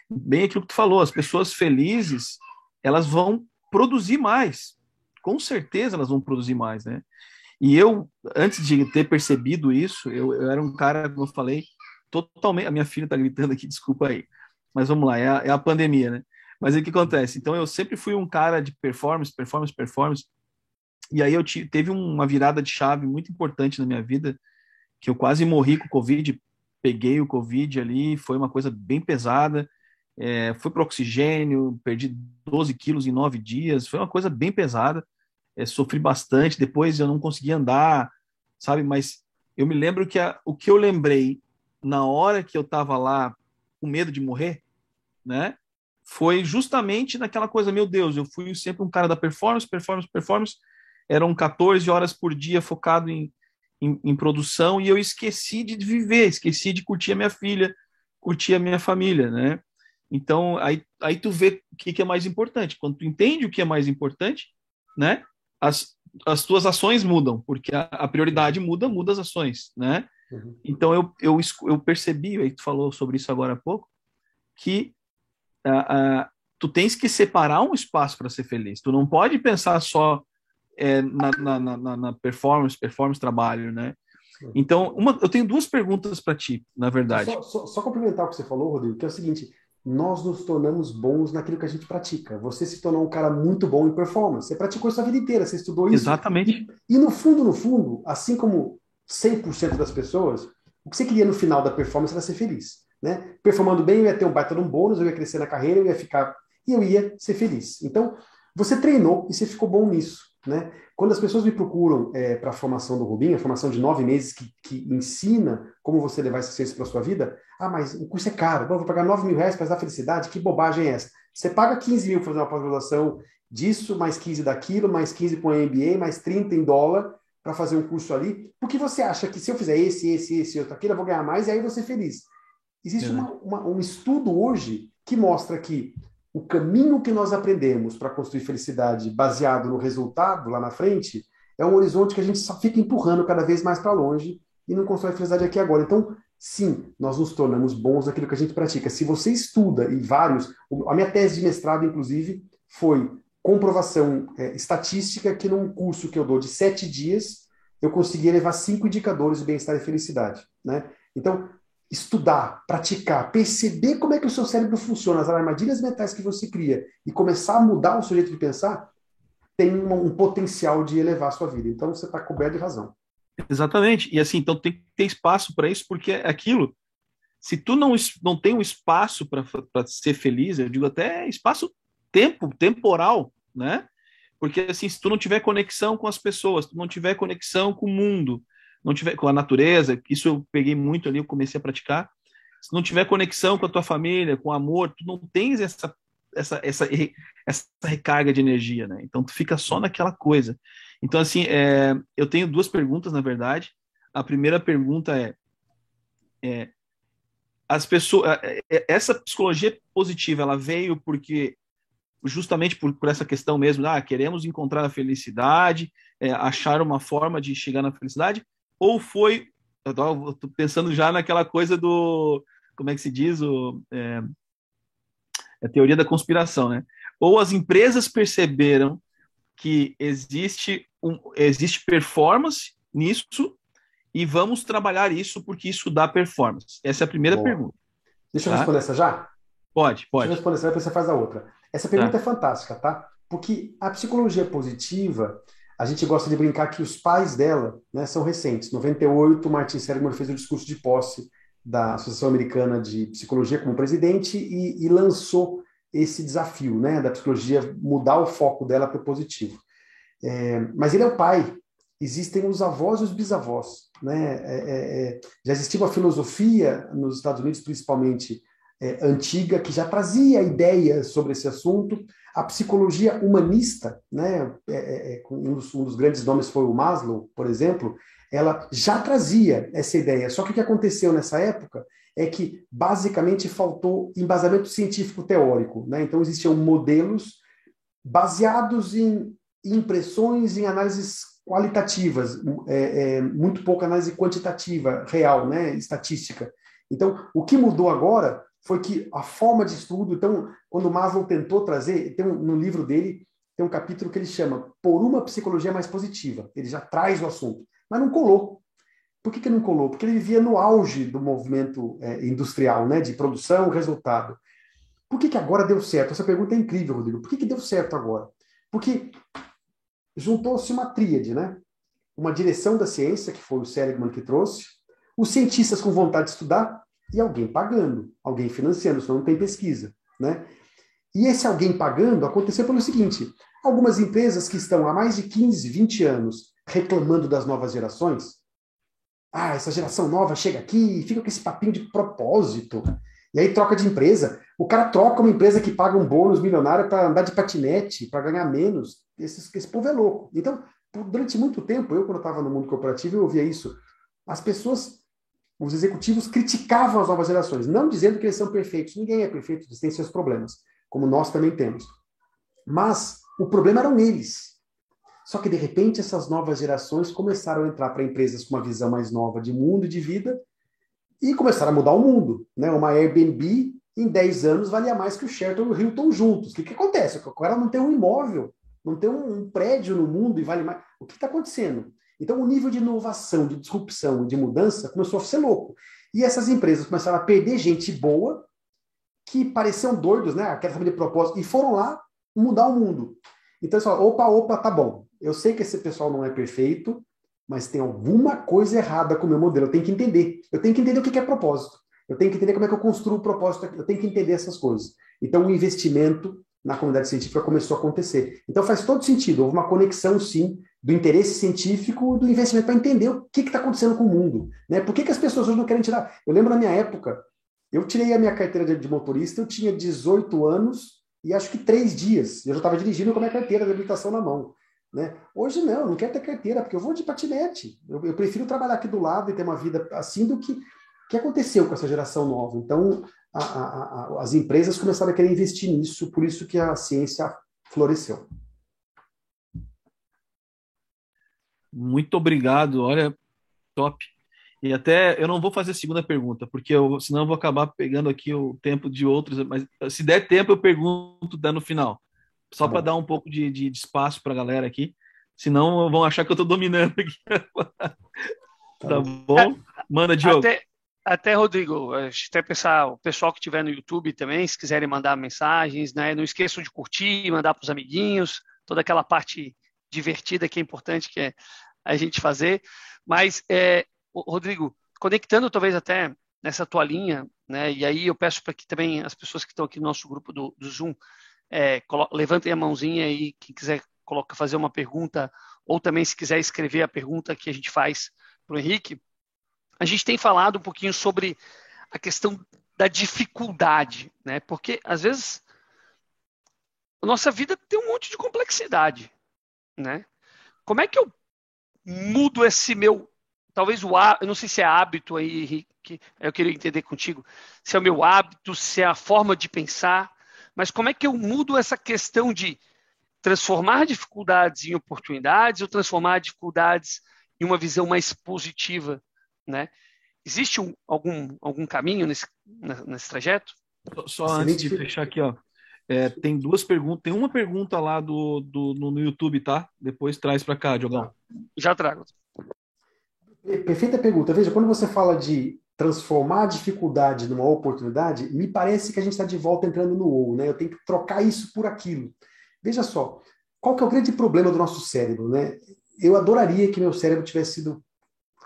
Bem aquilo que tu falou, as pessoas felizes, elas vão produzir mais. Com certeza elas vão produzir mais, né? E eu, antes de ter percebido isso, eu, eu era um cara, como eu falei, totalmente. A minha filha está gritando aqui, desculpa aí. Mas vamos lá, é a, é a pandemia, né? Mas o que acontece? Então eu sempre fui um cara de performance, performance, performance. E aí eu teve uma virada de chave muito importante na minha vida, que eu quase morri com o Covid, peguei o Covid ali, foi uma coisa bem pesada. É, fui para oxigênio, perdi 12 quilos em nove dias, foi uma coisa bem pesada. É, sofri bastante, depois eu não conseguia andar, sabe? Mas eu me lembro que a, o que eu lembrei na hora que eu estava lá com medo de morrer, né? Foi justamente naquela coisa, meu Deus, eu fui sempre um cara da performance, performance, performance. Eram 14 horas por dia focado em, em, em produção e eu esqueci de viver, esqueci de curtir a minha filha, curtir a minha família, né? Então, aí, aí tu vê o que, que é mais importante. Quando tu entende o que é mais importante, né? As, as tuas ações mudam, porque a, a prioridade muda, muda as ações, né? Uhum. Então eu, eu, eu percebi, aí tu falou sobre isso agora há pouco, que uh, uh, tu tens que separar um espaço para ser feliz. Tu não pode pensar só é, na, na, na, na, performance, performance, trabalho, né? Então, uma, eu tenho duas perguntas para ti, na verdade. Só, só, só, complementar o que você falou, Rodrigo, que é o seguinte: nós nos tornamos bons naquilo que a gente pratica. Você se tornou um cara muito bom em performance. Você praticou isso a vida inteira, você estudou isso. Exatamente. E, e no fundo, no fundo, assim como 100% das pessoas, o que você queria no final da performance era ser feliz. Né? Performando bem, eu ia ter um baita de um bônus, eu ia crescer na carreira, eu ia ficar. e eu ia ser feliz. Então, você treinou e você ficou bom nisso. Né? Quando as pessoas me procuram é, para a formação do Rubinho, a formação de nove meses que, que ensina como você levar esse ciência para sua vida, ah, mas o curso é caro, vou pagar nove mil reais para dar felicidade, que bobagem é essa? Você paga 15 mil para fazer uma pós-graduação disso, mais 15 daquilo, mais 15 para um MBA, mais 30 em dólar, para fazer um curso ali, porque você acha que se eu fizer esse, esse, esse, outro, aquilo, eu vou ganhar mais e aí eu vou ser feliz. Existe uma, uma, um estudo hoje que mostra que o caminho que nós aprendemos para construir felicidade baseado no resultado lá na frente é um horizonte que a gente só fica empurrando cada vez mais para longe e não constrói felicidade aqui agora. Então, sim, nós nos tornamos bons naquilo que a gente pratica. Se você estuda, e vários, a minha tese de mestrado, inclusive, foi comprovação é, estatística que num curso que eu dou de sete dias, eu consegui levar cinco indicadores de bem-estar e felicidade. Né? Então, estudar, praticar, perceber como é que o seu cérebro funciona, as armadilhas mentais que você cria e começar a mudar o seu jeito de pensar, tem um, um potencial de elevar a sua vida. Então, você está coberto de razão. Exatamente. E assim, então tem que ter espaço para isso, porque é aquilo, se tu não, não tem um espaço para ser feliz, eu digo até espaço tempo, temporal, né? Porque assim, se tu não tiver conexão com as pessoas, tu não tiver conexão com o mundo, não tiver com a natureza, isso eu peguei muito ali, eu comecei a praticar. Se não tiver conexão com a tua família, com amor, tu não tens essa essa, essa, essa recarga de energia, né? Então tu fica só naquela coisa. Então assim, é, eu tenho duas perguntas na verdade. A primeira pergunta é, é as pessoas, é, é, essa psicologia positiva, ela veio porque justamente por, por essa questão mesmo, ah, queremos encontrar a felicidade, é, achar uma forma de chegar na felicidade, ou foi, eu estou pensando já naquela coisa do, como é que se diz, o, é, a teoria da conspiração, né? Ou as empresas perceberam que existe, um, existe performance nisso e vamos trabalhar isso porque isso dá performance. Essa é a primeira Boa. pergunta. Deixa eu tá? responder essa já? Pode, pode. Deixa eu responder essa, depois você faz a outra. Essa pergunta tá. é fantástica, tá? Porque a psicologia positiva, a gente gosta de brincar que os pais dela né, são recentes. Em 98, Martin Seligman fez o discurso de posse da Associação Americana de Psicologia como presidente e, e lançou esse desafio, né, da psicologia mudar o foco dela para o positivo. É, mas ele é o pai existem os avós e os bisavós. Né? É, é, é já existia uma filosofia nos Estados Unidos, principalmente é, antiga, que já trazia ideias sobre esse assunto. A psicologia humanista, né? É, um dos, um, dos, grandes nomes foi o Maslow, por exemplo, ela já trazia essa ideia. Só que o que aconteceu nessa época é que basicamente faltou embasamento científico teórico. Né? Então existiam modelos baseados em impressões, em análises qualitativas, é, é, muito pouca análise quantitativa, real, né, estatística. Então, o que mudou agora foi que a forma de estudo, então, quando Maslow tentou trazer, tem um, no livro dele, tem um capítulo que ele chama Por uma Psicologia Mais Positiva. Ele já traz o assunto, mas não colou. Por que, que não colou? Porque ele vivia no auge do movimento é, industrial, né, de produção, resultado. Por que, que agora deu certo? Essa pergunta é incrível, Rodrigo. Por que, que deu certo agora? Porque juntou-se uma tríade, né? Uma direção da ciência, que foi o Seligman que trouxe, os cientistas com vontade de estudar e alguém pagando, alguém financiando, senão não tem pesquisa, né? E esse alguém pagando aconteceu pelo seguinte: algumas empresas que estão há mais de 15, 20 anos reclamando das novas gerações, ah, essa geração nova chega aqui e fica com esse papinho de propósito. E aí troca de empresa. O cara troca uma empresa que paga um bônus milionário para andar de patinete, para ganhar menos. Esse, esse povo é louco. Então, durante muito tempo, eu, quando estava no mundo corporativo, eu ouvia isso. As pessoas, os executivos, criticavam as novas gerações, não dizendo que eles são perfeitos. Ninguém é perfeito, eles têm seus problemas, como nós também temos. Mas o problema eram eles. Só que, de repente, essas novas gerações começaram a entrar para empresas com uma visão mais nova de mundo e de vida e começaram a mudar o mundo. Né? Uma Airbnb, em 10 anos, valia mais que o Sheraton e o Hilton juntos. O que, que acontece? O cara não tem um imóvel, não tem um, um prédio no mundo e vale mais. O que está acontecendo? Então, o nível de inovação, de disrupção, de mudança começou a ser louco. E essas empresas começaram a perder gente boa, que pareciam doidos, né? Aquela família de propósito, e foram lá mudar o mundo. Então, só, opa, opa, tá bom. Eu sei que esse pessoal não é perfeito, mas tem alguma coisa errada com o meu modelo. Eu tenho que entender. Eu tenho que entender o que é propósito. Eu tenho que entender como é que eu construo o propósito. Eu tenho que entender essas coisas. Então, o investimento na comunidade científica começou a acontecer. Então, faz todo sentido. Houve uma conexão, sim, do interesse científico do investimento para entender o que está acontecendo com o mundo. Né? Por que, que as pessoas hoje não querem tirar? Eu lembro na minha época, eu tirei a minha carteira de motorista, eu tinha 18 anos e acho que três dias. Eu já estava dirigindo com a minha carteira de habilitação na mão. Né? Hoje não, eu não quero ter carteira, porque eu vou de patinete. Eu, eu, prefiro trabalhar aqui do lado e ter uma vida assim do que o que aconteceu com essa geração nova. Então, a, a, a, as empresas começaram a querer investir nisso, por isso que a ciência floresceu. Muito obrigado, olha, top. E até eu não vou fazer a segunda pergunta, porque eu, senão eu vou acabar pegando aqui o tempo de outros, mas se der tempo eu pergunto no final. Só tá para dar um pouco de, de, de espaço para a galera aqui. Senão vão achar que eu estou dominando aqui. tá, tá bom? Manda, Diogo. Até, até Rodrigo, até pensar, o pessoal que estiver no YouTube também, se quiserem mandar mensagens, né? Não esqueçam de curtir, mandar para os amiguinhos, toda aquela parte divertida que é importante que é a gente fazer. Mas, é, Rodrigo, conectando talvez até nessa tua linha, né? E aí eu peço para que também as pessoas que estão aqui no nosso grupo do, do Zoom é, levantem a mãozinha aí, quem quiser coloca, fazer uma pergunta, ou também se quiser escrever a pergunta que a gente faz para o Henrique. A gente tem falado um pouquinho sobre a questão da dificuldade, né? Porque às vezes a nossa vida tem um monte de complexidade, né? Como é que eu mudo esse meu, talvez o eu não sei se é hábito aí, Henrique, eu queria entender contigo, se é o meu hábito, se é a forma de pensar, mas como é que eu mudo essa questão de transformar dificuldades em oportunidades ou transformar dificuldades em uma visão mais positiva, né? Existe um, algum, algum caminho nesse, nesse trajeto? Só antes de fechar aqui, ó. É, tem duas perguntas. Tem uma pergunta lá do, do no, no YouTube, tá? Depois traz para cá, Diogão. Já trago. Perfeita pergunta. Veja, quando você fala de transformar a dificuldade numa oportunidade, me parece que a gente está de volta entrando no ou, né? Eu tenho que trocar isso por aquilo. Veja só, qual que é o grande problema do nosso cérebro, né? Eu adoraria que meu cérebro tivesse sido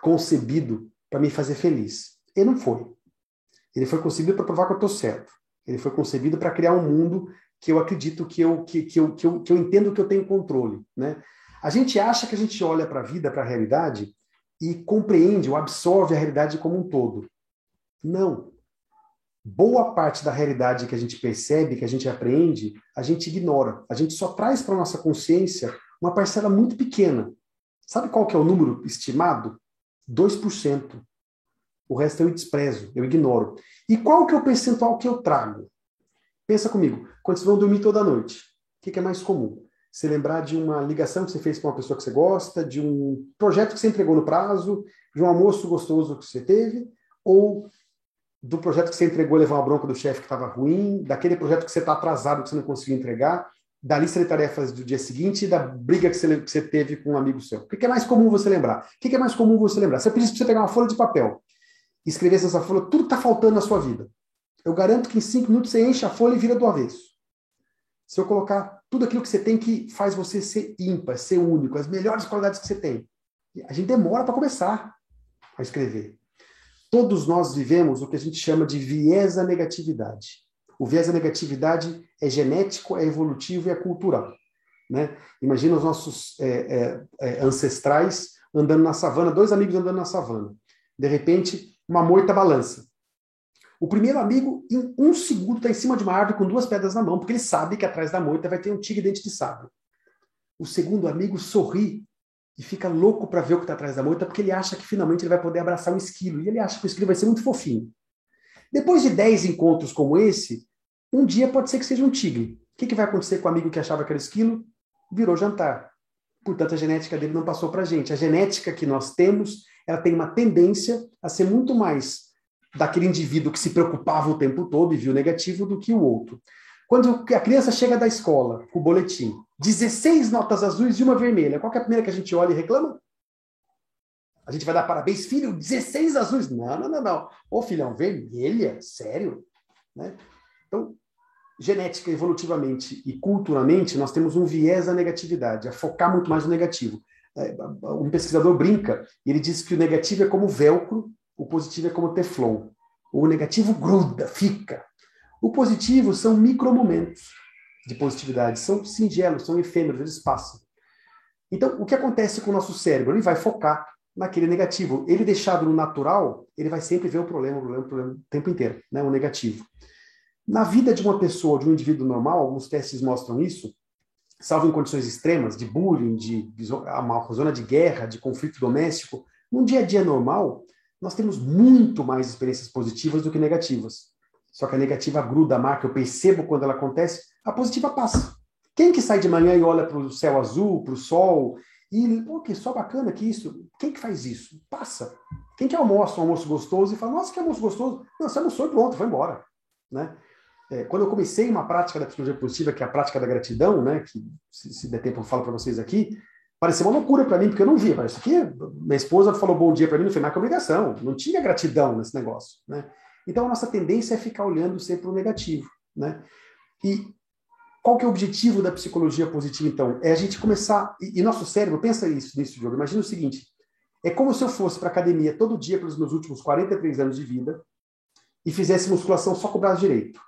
concebido para me fazer feliz. Ele não foi. Ele foi concebido para provar que eu estou certo. Ele foi concebido para criar um mundo que eu acredito que eu, que, que, eu, que, eu, que eu entendo que eu tenho controle, né? A gente acha que a gente olha para a vida, para a realidade, e compreende ou absorve a realidade como um todo. Não. Boa parte da realidade que a gente percebe, que a gente aprende, a gente ignora. A gente só traz para nossa consciência uma parcela muito pequena. Sabe qual que é o número estimado? 2%. O resto eu desprezo, eu ignoro. E qual que é o percentual que eu trago? Pensa comigo, quando vocês vão dormir toda noite, o que, que é mais comum? Você lembrar de uma ligação que você fez com uma pessoa que você gosta, de um projeto que você entregou no prazo, de um almoço gostoso que você teve, ou do projeto que você entregou levar uma bronca do chefe que estava ruim, daquele projeto que você está atrasado que você não conseguiu entregar, da lista de tarefas do dia seguinte e da briga que você, que você teve com um amigo seu. O que é mais comum você lembrar? O que é mais comum você lembrar? Você para você pegar uma folha de papel e escrever essa folha, tudo que está faltando na sua vida. Eu garanto que em cinco minutos você enche a folha e vira do avesso. Se eu colocar tudo aquilo que você tem que faz você ser ímpar, ser único, as melhores qualidades que você tem. A gente demora para começar a escrever. Todos nós vivemos o que a gente chama de viés da negatividade. O viés da negatividade é genético, é evolutivo e é cultural. Né? Imagina os nossos é, é, é, ancestrais andando na savana, dois amigos andando na savana. De repente, uma moita balança. O primeiro amigo, em um segundo, está em cima de uma árvore com duas pedras na mão, porque ele sabe que atrás da moita vai ter um tigre dente de sabre. O segundo amigo sorri e fica louco para ver o que está atrás da moita, porque ele acha que finalmente ele vai poder abraçar um esquilo. E ele acha que o esquilo vai ser muito fofinho. Depois de dez encontros como esse, um dia pode ser que seja um tigre. O que, que vai acontecer com o amigo que achava que era esquilo? Virou jantar. Portanto, a genética dele não passou para a gente. A genética que nós temos, ela tem uma tendência a ser muito mais daquele indivíduo que se preocupava o tempo todo e viu negativo do que o outro. Quando a criança chega da escola com o boletim, 16 notas azuis e uma vermelha, qual é a primeira que a gente olha e reclama? A gente vai dar parabéns, filho, 16 azuis. Não, não, não, não. Ô, filhão, vermelha? Sério? Né? Então, genética, evolutivamente e culturalmente, nós temos um viés à negatividade, a focar muito mais no negativo. É, um pesquisador brinca, ele diz que o negativo é como velcro o positivo é como teflon. O negativo gruda, fica. O positivo são micromomentos de positividade, são singelos, são efêmeros, eles passam. Então, o que acontece com o nosso cérebro? Ele vai focar naquele negativo. Ele deixado no natural, ele vai sempre ver o problema, o problema, o problema o tempo inteiro, né? o negativo. Na vida de uma pessoa, de um indivíduo normal, alguns testes mostram isso, salvo em condições extremas, de bullying, de uma zona de guerra, de conflito doméstico, num dia a dia normal, nós temos muito mais experiências positivas do que negativas. Só que a negativa gruda, marca, eu percebo quando ela acontece, a positiva passa. Quem que sai de manhã e olha para o céu azul, para o sol, e, pô, que só bacana que isso. Quem que faz isso? Passa. Quem que almoça um almoço gostoso e fala, nossa, que almoço gostoso. Não, você almoçou e pronto, foi embora. Né? É, quando eu comecei uma prática da psicologia positiva, que é a prática da gratidão, né, que se, se der tempo eu falo para vocês aqui, parecia uma loucura para mim, porque eu não via. Isso aqui, minha esposa falou bom dia para mim, não foi mais que obrigação. Não tinha gratidão nesse negócio. Né? Então, a nossa tendência é ficar olhando sempre o negativo. Né? E qual que é o objetivo da psicologia positiva, então? É a gente começar... E, e nosso cérebro, pensa isso nisso, Diogo. Imagina o seguinte, é como se eu fosse para academia todo dia pelos meus últimos 43 anos de vida e fizesse musculação só com o braço direito.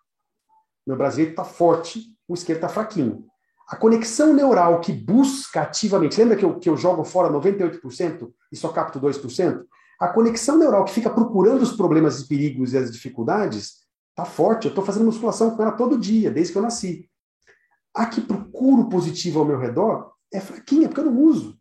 Meu braço direito está forte, o esquerdo está fraquinho. A conexão neural que busca ativamente, lembra que eu, que eu jogo fora 98% e só capto 2%? A conexão neural que fica procurando os problemas e perigos e as dificuldades está forte. Eu estou fazendo musculação com ela todo dia, desde que eu nasci. A que procuro positivo ao meu redor é fraquinha, porque eu não uso.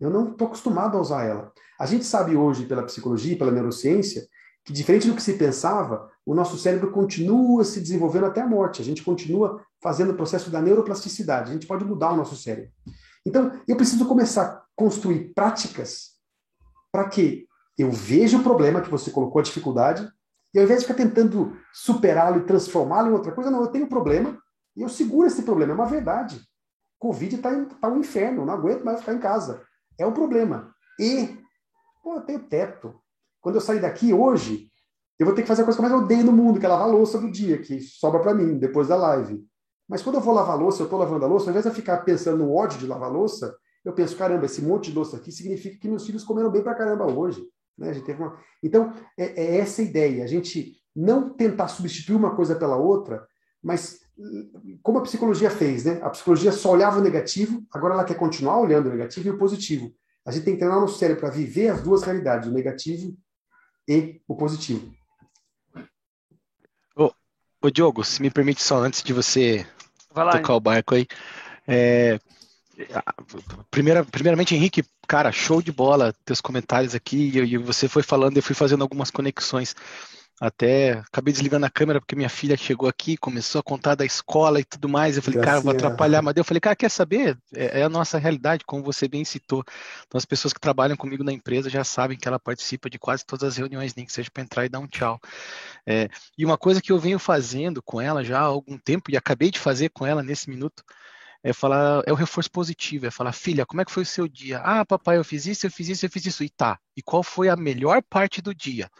Eu não estou acostumado a usar ela. A gente sabe hoje, pela psicologia, pela neurociência, que diferente do que se pensava, o nosso cérebro continua se desenvolvendo até a morte. A gente continua fazendo o processo da neuroplasticidade. A gente pode mudar o nosso cérebro. Então, eu preciso começar a construir práticas para que eu veja o problema que você colocou, a dificuldade, e ao invés de ficar tentando superá-lo e transformá-lo em outra coisa, não, eu tenho um problema e eu seguro esse problema. É uma verdade. Covid está tá um inferno, não aguento mais ficar em casa. É um problema. E, pô, eu tenho teto. Quando eu sair daqui hoje, eu vou ter que fazer a coisa que eu mais odeio no mundo, que é lavar louça do dia, que sobra para mim, depois da live. Mas quando eu vou lavar louça, eu estou lavando a louça, ao invés de ficar pensando no ódio de lavar louça, eu penso, caramba, esse monte de louça aqui significa que meus filhos comeram bem para caramba hoje. Né? A gente teve uma... Então, é, é essa a ideia, a gente não tentar substituir uma coisa pela outra, mas como a psicologia fez, né? A psicologia só olhava o negativo, agora ela quer continuar olhando o negativo e o positivo. A gente tem que treinar no cérebro para viver as duas realidades, o negativo e o positivo. Ô, ô Diogo, se me permite só antes de você lá, tocar hein? o barco aí, é, Primeira, primeiramente, Henrique, cara, show de bola teus comentários aqui. E, e você foi falando, eu fui fazendo algumas conexões. Até acabei desligando a câmera porque minha filha chegou aqui, começou a contar da escola e tudo mais. Eu falei, cara, vou atrapalhar. Mas eu falei, cara, quer saber? É, é, a nossa realidade, como você bem citou. Então, as pessoas que trabalham comigo na empresa já sabem que ela participa de quase todas as reuniões, nem que seja para entrar e dar um tchau. É, e uma coisa que eu venho fazendo com ela já há algum tempo, e acabei de fazer com ela nesse minuto, é falar, é o reforço positivo, é falar, filha, como é que foi o seu dia? Ah, papai, eu fiz isso, eu fiz isso, eu fiz isso. E tá. E qual foi a melhor parte do dia?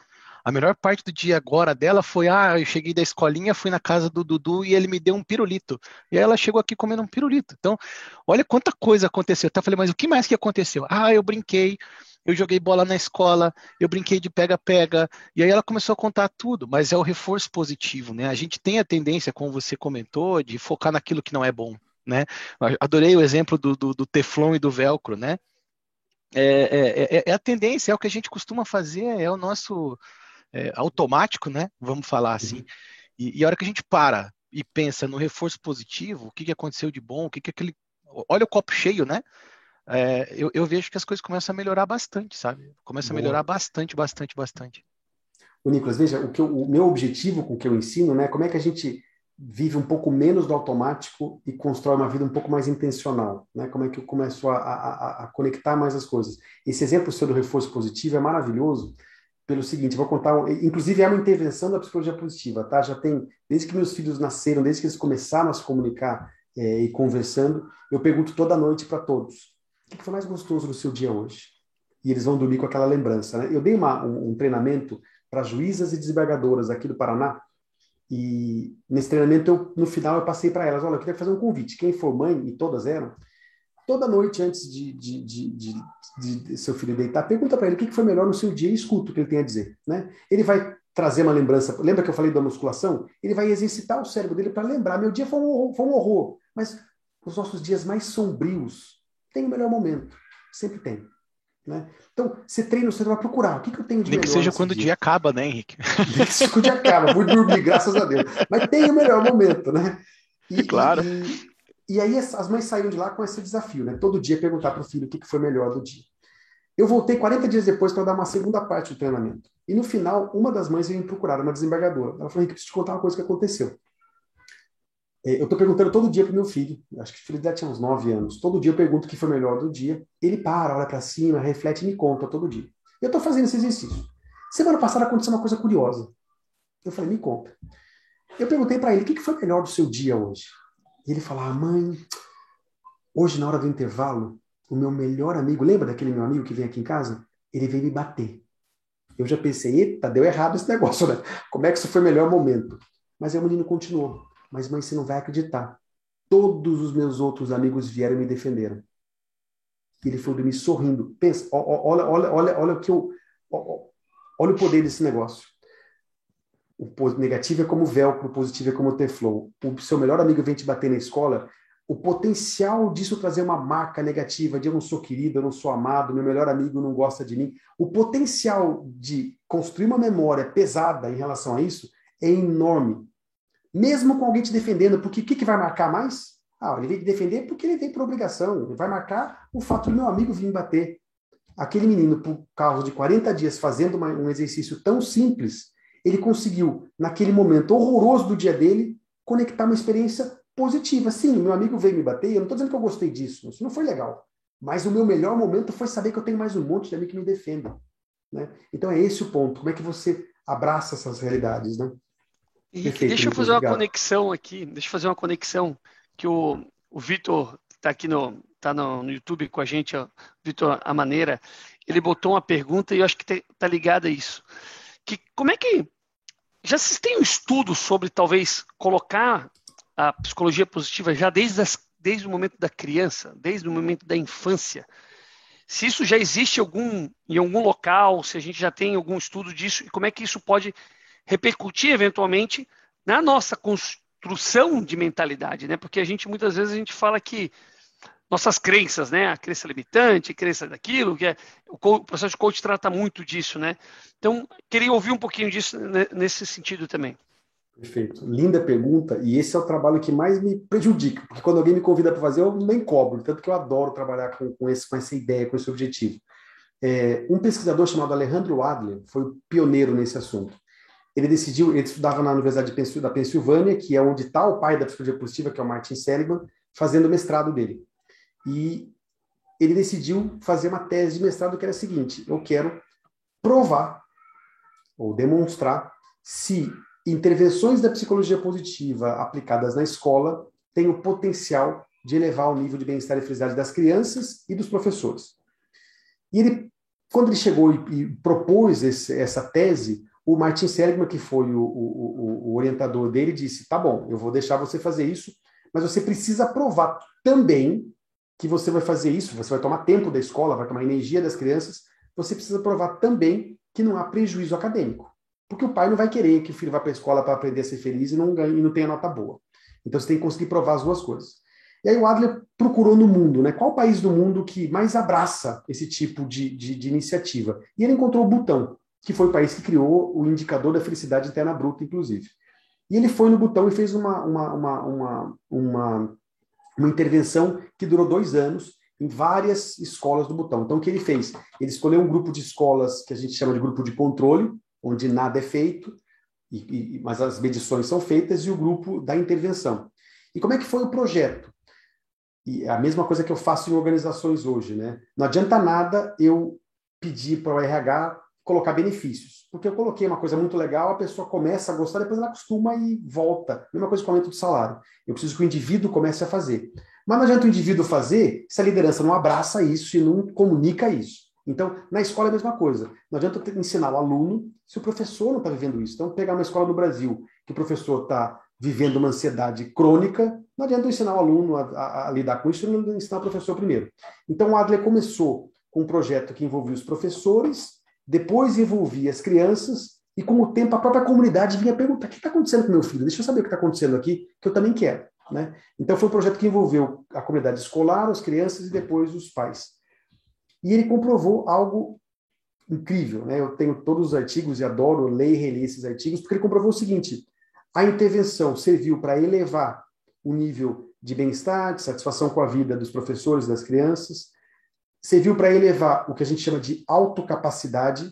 A melhor parte do dia agora dela foi, ah, eu cheguei da escolinha, fui na casa do Dudu e ele me deu um pirulito. E aí ela chegou aqui comendo um pirulito. Então, olha quanta coisa aconteceu. Até falei, mas o que mais que aconteceu? Ah, eu brinquei, eu joguei bola na escola, eu brinquei de pega-pega, e aí ela começou a contar tudo, mas é o reforço positivo, né? A gente tem a tendência, como você comentou, de focar naquilo que não é bom né? Adorei o exemplo do, do, do Teflon e do Velcro, né? É, é, é, é, a tendência, é o que a gente costuma fazer, é o nosso é, automático, né? Vamos falar assim. Uhum. E, e, a hora que a gente para e pensa no reforço positivo, o que, que aconteceu de bom, o que, que aquele. Olha o copo cheio, né? É, eu, eu, vejo que as coisas começam a melhorar bastante, sabe? Começa a melhorar bastante, bastante, bastante. O Nicolas, veja, o, que eu, o meu objetivo com o que eu ensino, né? Como é que a gente vive um pouco menos do automático e constrói uma vida um pouco mais intencional, né? Como é que eu começo a, a, a conectar mais as coisas? Esse exemplo seu do reforço positivo é maravilhoso pelo seguinte, vou contar, inclusive é uma intervenção da psicologia positiva, tá? Já tem, desde que meus filhos nasceram, desde que eles começaram a se comunicar é, e conversando, eu pergunto toda noite para todos, o que foi mais gostoso no seu dia hoje? E eles vão dormir com aquela lembrança, né? Eu dei uma, um, um treinamento para juízas e desembargadoras aqui do Paraná, e nesse treinamento, eu, no final, eu passei para elas: olha, eu queria fazer um convite. Quem for mãe, e todas eram, toda noite antes de, de, de, de seu filho deitar, pergunta para ele o que foi melhor no seu dia e escuta o que ele tem a dizer. Né? Ele vai trazer uma lembrança. Lembra que eu falei da musculação? Ele vai exercitar o cérebro dele para lembrar: meu dia foi um, horror, foi um horror, mas os nossos dias mais sombrios têm o melhor momento. Sempre tem. Né? Então, você treina, você vai procurar. O que, que eu tenho de Nem melhor? que seja quando dia? o dia acaba, né, Henrique? Nem que seja quando o dia acaba. Vou dormir, graças a Deus. Mas tem o melhor momento, né? E, claro. E, e, aí as mães saíram de lá com esse desafio, né? Todo dia perguntar para o filho o que, foi melhor do dia. Eu voltei 40 dias depois para dar uma segunda parte do treinamento. E no final, uma das mães veio me procurar, uma desembargadora. Ela falou: Henrique, preciso te contar uma coisa que aconteceu. É, eu estou perguntando todo dia para meu filho, acho que o filho dele tinha uns 9 anos. Todo dia eu pergunto o que foi melhor do dia. Ele para, olha para cima, reflete e me conta todo dia. Eu estou fazendo esse exercício. Semana passada aconteceu uma coisa curiosa. Eu falei, me conta. Eu perguntei para ele o que foi melhor do seu dia hoje. E ele falou, ah, mãe, hoje na hora do intervalo, o meu melhor amigo, lembra daquele meu amigo que vem aqui em casa? Ele veio me bater. Eu já pensei, eita, deu errado esse negócio, né? Como é que isso foi o melhor momento? Mas aí o menino continuou. Mas, mãe, você não vai acreditar. Todos os meus outros amigos vieram e me defenderam. Ele foi dormir sorrindo. Pensa, olha, olha, olha, olha o que eu. Olha o poder desse negócio. O negativo é como velcro, o positivo é como teflon. O seu melhor amigo vem te bater na escola, o potencial disso trazer uma marca negativa de eu não sou querido, eu não sou amado, meu melhor amigo não gosta de mim, o potencial de construir uma memória pesada em relação a isso é enorme mesmo com alguém te defendendo, porque o que, que vai marcar mais? Ah, ele veio te defender porque ele veio por obrigação. Vai marcar o fato do meu amigo vir bater. Aquele menino, por causa de 40 dias fazendo uma, um exercício tão simples, ele conseguiu, naquele momento horroroso do dia dele, conectar uma experiência positiva. Sim, meu amigo veio me bater, eu não estou dizendo que eu gostei disso, isso não foi legal. Mas o meu melhor momento foi saber que eu tenho mais um monte de amigos que me defendem. Né? Então é esse o ponto. Como é que você abraça essas realidades, né? Perfeito, deixa eu fazer uma obrigado. conexão aqui, deixa eu fazer uma conexão que o, o Vitor está aqui no, tá no, no, YouTube com a gente, Vitor Amaneira, ele botou uma pergunta e eu acho que está ligada a isso. Que, como é que. Já se tem um estudo sobre talvez colocar a psicologia positiva já desde, as, desde o momento da criança, desde o momento da infância? Se isso já existe algum, em algum local, se a gente já tem algum estudo disso, e como é que isso pode repercutir eventualmente na nossa construção de mentalidade, né? Porque a gente muitas vezes a gente fala que nossas crenças, né? A crença limitante, a crença daquilo, que é o processo de coach trata muito disso, né? Então, queria ouvir um pouquinho disso nesse sentido também. Perfeito. Linda pergunta, e esse é o trabalho que mais me prejudica, porque quando alguém me convida para fazer, eu nem cobro, tanto que eu adoro trabalhar com, com, esse, com essa ideia, com esse objetivo. É, um pesquisador chamado Alejandro Adler foi pioneiro nesse assunto. Ele decidiu, ele estudava na Universidade da Pensilvânia, que é onde está o pai da psicologia positiva, que é o Martin Seligman, fazendo o mestrado dele. E ele decidiu fazer uma tese de mestrado que era a seguinte: eu quero provar ou demonstrar se intervenções da psicologia positiva aplicadas na escola têm o potencial de elevar o nível de bem-estar e felicidade das crianças e dos professores. E ele, quando ele chegou e, e propôs esse, essa tese, o Martin Seligman, que foi o, o, o, orientador dele, disse: tá bom, eu vou deixar você fazer isso, mas você precisa provar também que você vai fazer isso, você vai tomar tempo da escola, vai tomar energia das crianças, você precisa provar também que não há prejuízo acadêmico. Porque o pai não vai querer que o filho vá para a escola para aprender a ser feliz e não, ganhe, e não tenha nota boa. Então você tem que conseguir provar as duas coisas. E aí o Adler procurou no mundo, né? Qual país do mundo que mais abraça esse tipo de, de, de iniciativa? E ele encontrou o Butão, que foi o país que criou o indicador da felicidade interna bruta, inclusive. E ele foi no Butão e fez uma, uma, uma, uma, uma, uma intervenção que durou dois anos em várias escolas do Butão. Então, o que ele fez? Ele escolheu um grupo de escolas que a gente chama de grupo de controle, onde nada é feito, e, e, mas as medições são feitas, e o grupo da intervenção. E como é que foi o projeto? E é a mesma coisa que eu faço em organizações hoje, né? Não adianta nada eu pedir para o RH colocar benefícios, porque eu coloquei uma coisa muito legal, a pessoa começa a gostar, depois ela acostuma e volta. Mesma coisa com o aumento do salário. Eu preciso que o indivíduo comece a fazer. Mas não adianta o indivíduo fazer se a liderança não abraça isso e não comunica isso. Então, na escola é a mesma coisa. Não adianta ensinar o aluno se o professor não está vivendo isso. Então, pegar uma escola no Brasil que o professor está vivendo uma ansiedade crônica, não adianta ensinar o aluno a, a, a lidar com isso não ensinar o professor primeiro. Então, o Adler começou com um projeto que envolvia os professores, depois envolvia as crianças, e com o tempo a própria comunidade vinha perguntar: o que está acontecendo com meu filho? Deixa eu saber o que está acontecendo aqui, que eu também quero. Né? Então, foi um projeto que envolveu a comunidade escolar, as crianças e depois os pais. E ele comprovou algo incrível, né? Eu tenho todos os artigos e adoro ler e reler esses artigos, porque ele comprovou o seguinte: a intervenção serviu para elevar o nível de bem-estar, de satisfação com a vida dos professores, das crianças, serviu para elevar o que a gente chama de autocapacidade,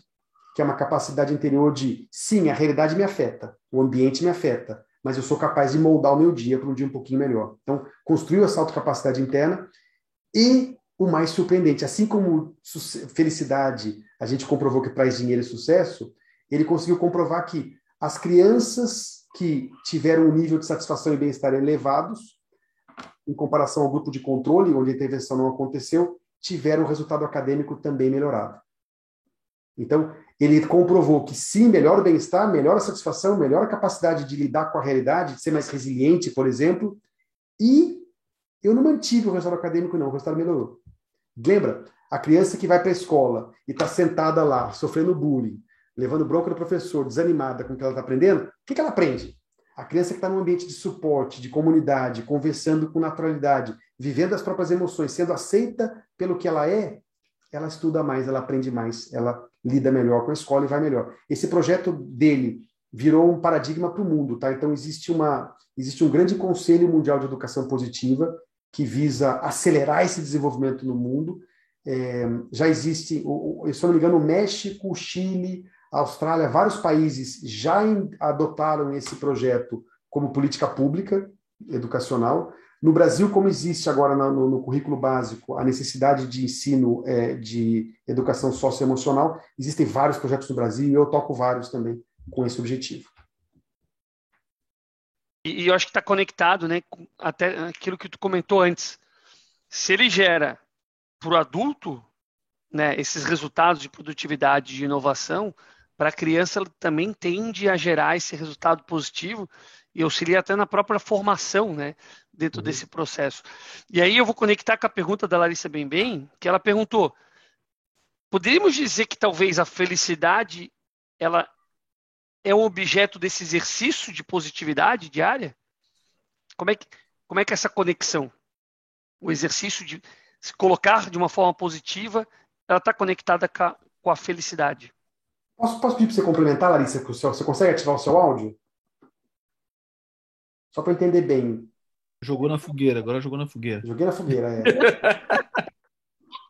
que é uma capacidade interior de, sim, a realidade me afeta, o ambiente me afeta, mas eu sou capaz de moldar o meu dia para um dia um pouquinho melhor. Então, construiu essa autocapacidade interna e o mais surpreendente. Assim como felicidade a gente comprovou que traz dinheiro e sucesso, ele conseguiu comprovar que as crianças que tiveram um nível de satisfação e bem-estar elevados, em comparação ao grupo de controle, onde a intervenção não aconteceu, tiveram um resultado acadêmico também melhorado. Então, ele comprovou que sim, melhora o bem-estar, melhora a satisfação, melhora a capacidade de lidar com a realidade, de ser mais resiliente, por exemplo, e eu não mantive o resultado acadêmico, não, o resultado melhorou. Lembra? A criança que vai para a escola e está sentada lá, sofrendo bullying, levando bronca do professor, desanimada com o que ela está aprendendo, o que, que ela aprende? A criança que está num ambiente de suporte, de comunidade, conversando com naturalidade, vivendo as próprias emoções, sendo aceita pelo que ela é, ela estuda mais, ela aprende mais, ela lida melhor com a escola e vai melhor. Esse projeto dele virou um paradigma para o mundo, tá? Então existe uma existe um grande conselho mundial de educação positiva que visa acelerar esse desenvolvimento no mundo. É, já existe, se eu não me engano, o México, o Chile, a Austrália, vários países já adotaram esse projeto como política pública educacional. No Brasil, como existe agora no, no currículo básico a necessidade de ensino é, de educação socioemocional, existem vários projetos no Brasil e eu toco vários também com esse objetivo. E, eu acho que está conectado, né, até aquilo que tu comentou antes. Se ele gera para o adulto, né, esses resultados de produtividade, de inovação, para a criança ela também tende a gerar esse resultado positivo e auxilia até na própria formação, né, dentro uhum. desse processo. E aí eu vou conectar com a pergunta da Larissa Bem, que ela perguntou: poderíamos dizer que talvez a felicidade ela é um objeto desse exercício de positividade diária? Como é que, como é que é essa conexão? O exercício de se colocar de uma forma positiva, ela está conectada com a, com a felicidade. Posso, posso pedir para você complementar, Larissa? Você consegue ativar o seu áudio? Só para entender bem. Jogou na fogueira, agora jogou na fogueira. Joguei na fogueira, é.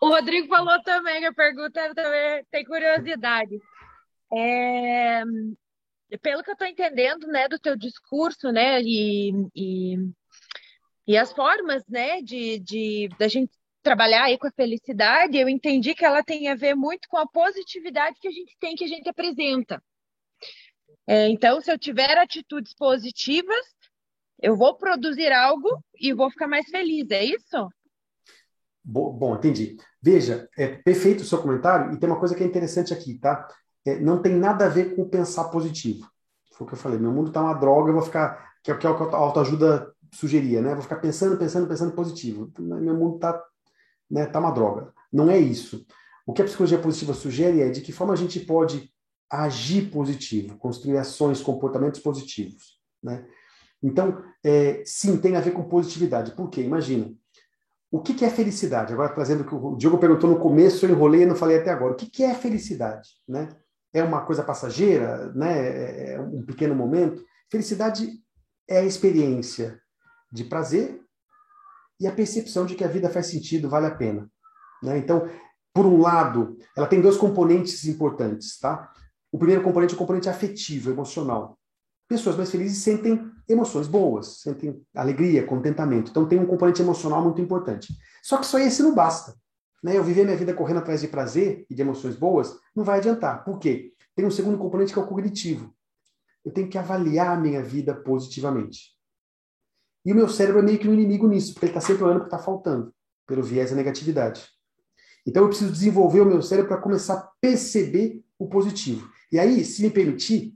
o Rodrigo falou também, a pergunta também tem curiosidade. É, pelo que eu estou entendendo, né, do teu discurso, né, e, e, e as formas, né, de, de da gente trabalhar aí com a felicidade, eu entendi que ela tem a ver muito com a positividade que a gente tem, que a gente apresenta. É, então, se eu tiver atitudes positivas, eu vou produzir algo e vou ficar mais feliz, é isso? Bom, bom entendi. Veja, é perfeito o seu comentário e tem uma coisa que é interessante aqui, tá? É, não tem nada a ver com pensar positivo. Foi o que eu falei. Meu mundo está uma droga, eu vou ficar. Que é, o que a autoajuda sugeria, né? Vou ficar pensando, pensando, pensando positivo. Meu mundo está né, tá uma droga. Não é isso. O que a psicologia positiva sugere é de que forma a gente pode agir positivo, construir ações, comportamentos positivos. Né? Então, é, sim, tem a ver com positividade. Por quê? Imagina. O que, que é felicidade? Agora, trazendo o que o Diogo perguntou no começo, eu enrolei e não falei até agora. O que, que é felicidade? Né? É uma coisa passageira? Né? É, é um pequeno momento? Felicidade é a experiência de prazer e a percepção de que a vida faz sentido, vale a pena. Né? Então, por um lado, ela tem dois componentes importantes. Tá? O primeiro componente é o componente afetivo, emocional. Pessoas mais felizes sentem emoções boas, sentem alegria, contentamento. Então, tem um componente emocional muito importante. Só que só esse não basta. Né? Eu viver minha vida correndo atrás de prazer e de emoções boas não vai adiantar. Por quê? Tem um segundo componente que é o cognitivo. Eu tenho que avaliar a minha vida positivamente. E o meu cérebro é meio que um inimigo nisso, porque ele está sempre olhando o que está faltando, pelo viés da negatividade. Então eu preciso desenvolver o meu cérebro para começar a perceber o positivo. E aí, se me permitir,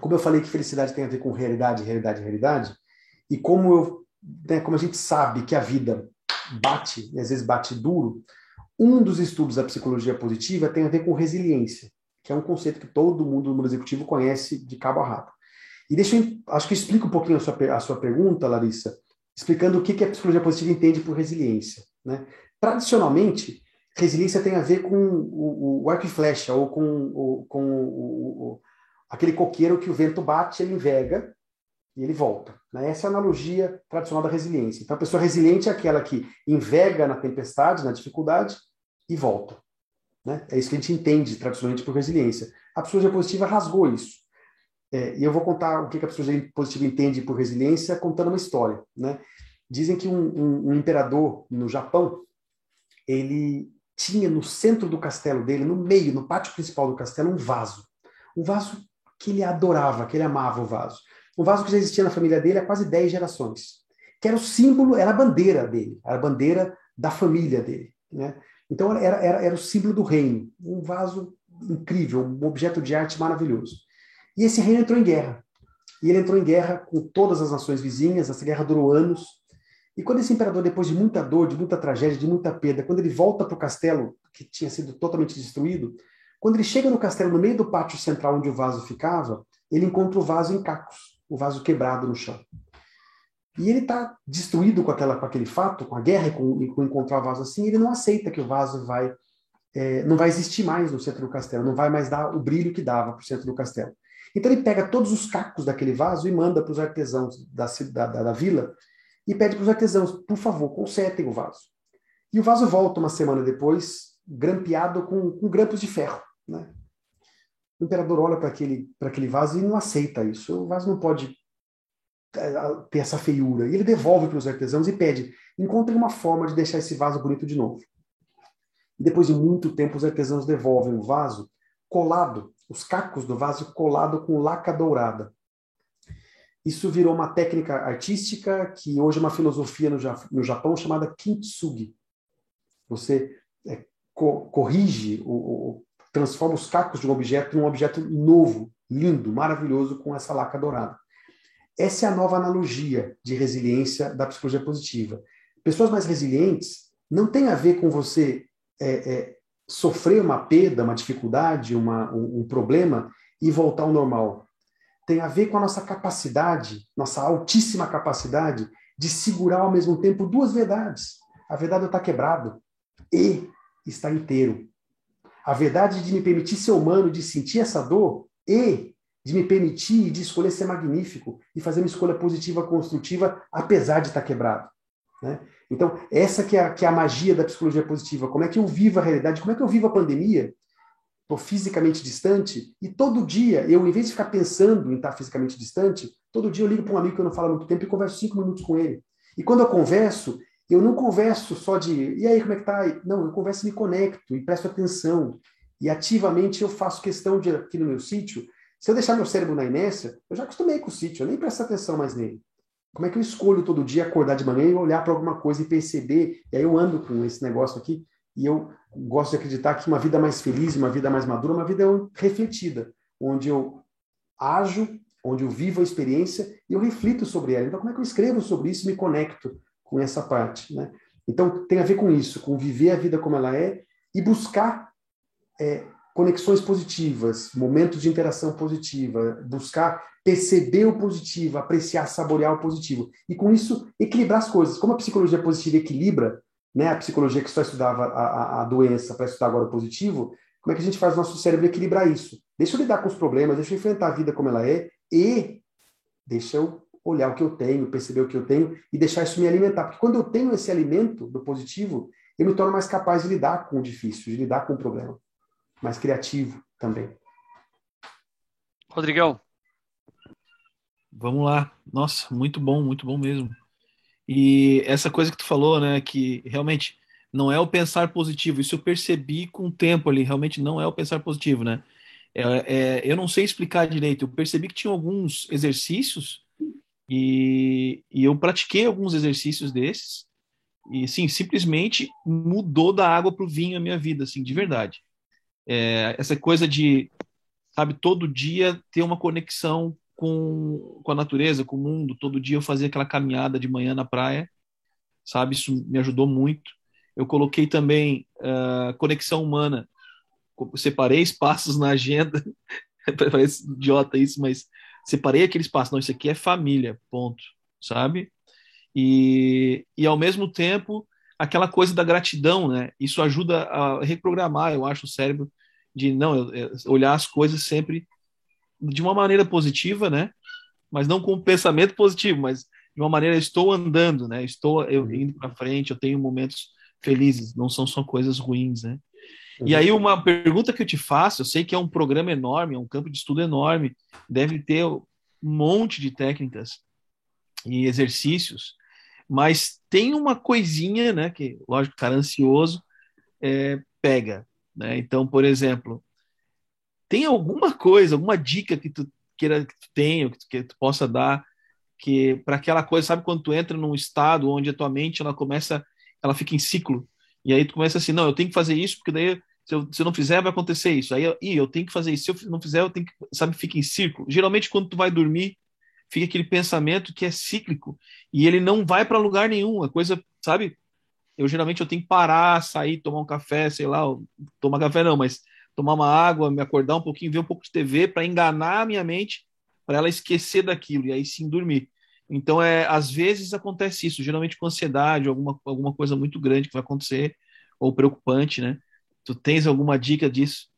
como eu falei que felicidade tem a ver com realidade, realidade, realidade, e como eu, né, como a gente sabe que a vida bate, e às vezes bate duro, um dos estudos da psicologia positiva tem a ver com resiliência, que é um conceito que todo mundo no mundo executivo conhece de cabo a rabo. E deixa eu, acho que explica um pouquinho a sua, a sua pergunta, Larissa, explicando o que, que a psicologia positiva entende por resiliência. Né? Tradicionalmente, resiliência tem a ver com o, o arco e flecha, ou com, o, com o, aquele coqueiro que o vento bate, ele enverga e ele volta. Né? Essa é a analogia tradicional da resiliência. Então, a pessoa resiliente é aquela que enverga na tempestade, na dificuldade, e volta. Né? É isso que a gente entende tradicionalmente por resiliência. A psicologia positiva rasgou isso. É, e eu vou contar o que a psicologia positiva entende por resiliência contando uma história. Né? Dizem que um, um, um, imperador no Japão, ele tinha no centro do castelo dele, no meio, no pátio principal do castelo, um vaso. Um vaso que ele adorava, que ele amava o vaso. Um vaso que já existia na família dele há quase 10 gerações. Que era o símbolo, era a bandeira dele, era a bandeira da família dele. Né? Então era, era, era o símbolo do reino. Um vaso incrível, um objeto de arte maravilhoso. E esse reino entrou em guerra. E ele entrou em guerra com todas as nações vizinhas, essa guerra durou anos. E quando esse imperador, depois de muita dor, de muita tragédia, de muita perda, quando ele volta para o castelo, que tinha sido totalmente destruído, quando ele chega no castelo, no meio do pátio central onde o vaso ficava, ele encontra o vaso em cacos, o vaso quebrado no chão. E ele está destruído com, aquela, com aquele fato, com a guerra com, com encontrar o vaso assim, ele não aceita que o vaso vai é, não vai existir mais no centro do castelo, não vai mais dar o brilho que dava para o centro do castelo. Então ele pega todos os cacos daquele vaso e manda para os artesãos da, da, da vila e pede para os artesãos, por favor, consertem o vaso. E o vaso volta uma semana depois, grampeado com, com grampos de ferro. Né? O imperador olha para aquele, aquele vaso e não aceita isso. O vaso não pode é, ter essa feiura. E ele devolve para os artesãos e pede: encontrem uma forma de deixar esse vaso bonito de novo. E depois de muito tempo, os artesãos devolvem o vaso colado os cacos do vaso colado com laca dourada. Isso virou uma técnica artística que hoje é uma filosofia no, Japão chamada kintsugi. Você é, co corrige, transforma os cacos de um objeto num objeto novo, lindo, maravilhoso, com essa laca dourada. Essa é a nova analogia de resiliência da psicologia positiva. Pessoas mais resilientes não tem a ver com você é, é, sofrer uma perda, uma dificuldade, uma, um, um problema e voltar ao normal. tem a ver com a nossa capacidade, nossa altíssima capacidade de segurar ao mesmo tempo duas verdades. A verdade está quebrado e está inteiro. A verdade de me permitir ser humano, de sentir essa dor e de me permitir e de escolher ser magnífico e fazer uma escolha positiva, construtiva, apesar de estar quebrado. Né? Então, essa que é, a, que é a magia da psicologia positiva. Como é que eu vivo a realidade? Como é que eu vivo a pandemia? Estou fisicamente distante e todo dia, eu, em vez de ficar pensando em estar fisicamente distante, todo dia eu ligo para um amigo que eu não falo há muito tempo e converso cinco minutos com ele. E quando eu converso, eu não converso só de, e aí, como é que tá? Não, eu converso e me conecto e presto atenção. E ativamente eu faço questão de, aqui no meu sítio, se eu deixar meu cérebro na inércia, eu já acostumei com o sítio, eu nem presto atenção mais nele. Como é que eu escolho todo dia acordar de manhã e olhar para alguma coisa e perceber? E aí eu ando com esse negócio aqui e eu gosto de acreditar que uma vida mais feliz, uma vida mais madura, uma vida refletida, onde eu ajo, onde eu vivo a experiência e eu reflito sobre ela. Então, como é que eu escrevo sobre isso e me conecto com essa parte? Né? Então, tem a ver com isso, com viver a vida como ela é e buscar é, conexões positivas, momentos de interação positiva, buscar perceber o positivo, apreciar, saborear o positivo. E com isso, equilibrar as coisas. Como a psicologia positiva equilibra, né, a psicologia que só estudava a, a, a doença para estudar agora o positivo, como é que a gente faz o nosso cérebro equilibrar isso? Deixa eu lidar com os problemas, deixa eu enfrentar a vida como ela é e deixa eu olhar o que eu tenho, perceber o que eu tenho e deixar isso me alimentar. Porque quando eu tenho esse alimento do positivo, eu me torno mais capaz de lidar com o difícil, de lidar com o problema mais criativo também. Rodrigão. Vamos lá. Nossa, muito bom, muito bom mesmo. E essa coisa que tu falou, né, que realmente não é o pensar positivo. Isso eu percebi com o tempo ali, realmente não é o pensar positivo, né? É, é, eu não sei explicar direito. Eu percebi que tinha alguns exercícios e, e eu pratiquei alguns exercícios desses e, sim, simplesmente mudou da água para o vinho a minha vida, assim, de verdade. É, essa coisa de, sabe, todo dia ter uma conexão com, com a natureza, com o mundo, todo dia eu fazia aquela caminhada de manhã na praia, sabe, isso me ajudou muito. Eu coloquei também uh, conexão humana, separei espaços na agenda, parece idiota isso, mas separei aquele espaço, não, isso aqui é família, ponto, sabe? E, e ao mesmo tempo aquela coisa da gratidão, né? Isso ajuda a reprogramar, eu acho, o cérebro de não olhar as coisas sempre de uma maneira positiva, né? Mas não com um pensamento positivo, mas de uma maneira estou andando, né? Estou eu uhum. indo para frente, eu tenho momentos felizes, não são só coisas ruins, né? Uhum. E aí uma pergunta que eu te faço, eu sei que é um programa enorme, é um campo de estudo enorme, deve ter um monte de técnicas e exercícios mas tem uma coisinha, né, que, lógico, cara ansioso é, pega, né? Então, por exemplo, tem alguma coisa, alguma dica que tu queira que tu tenha, que tu, que tu possa dar, que para aquela coisa, sabe quando tu entra num estado onde a tua mente ela começa, ela fica em ciclo, e aí tu começa assim, não, eu tenho que fazer isso, porque daí se eu, se eu não fizer, vai acontecer isso. Aí, eu, eu tenho que fazer isso. Se eu não fizer, eu tenho que, sabe, fica em círculo. Geralmente, quando tu vai dormir, fica aquele pensamento que é cíclico e ele não vai para lugar nenhum. A coisa, sabe? Eu geralmente eu tenho que parar, sair, tomar um café, sei lá, tomar café não, mas tomar uma água, me acordar um pouquinho, ver um pouco de TV para enganar a minha mente, para ela esquecer daquilo e aí sim dormir. Então é, às vezes acontece isso, geralmente com ansiedade, alguma alguma coisa muito grande que vai acontecer ou preocupante, né? Tu tens alguma dica disso?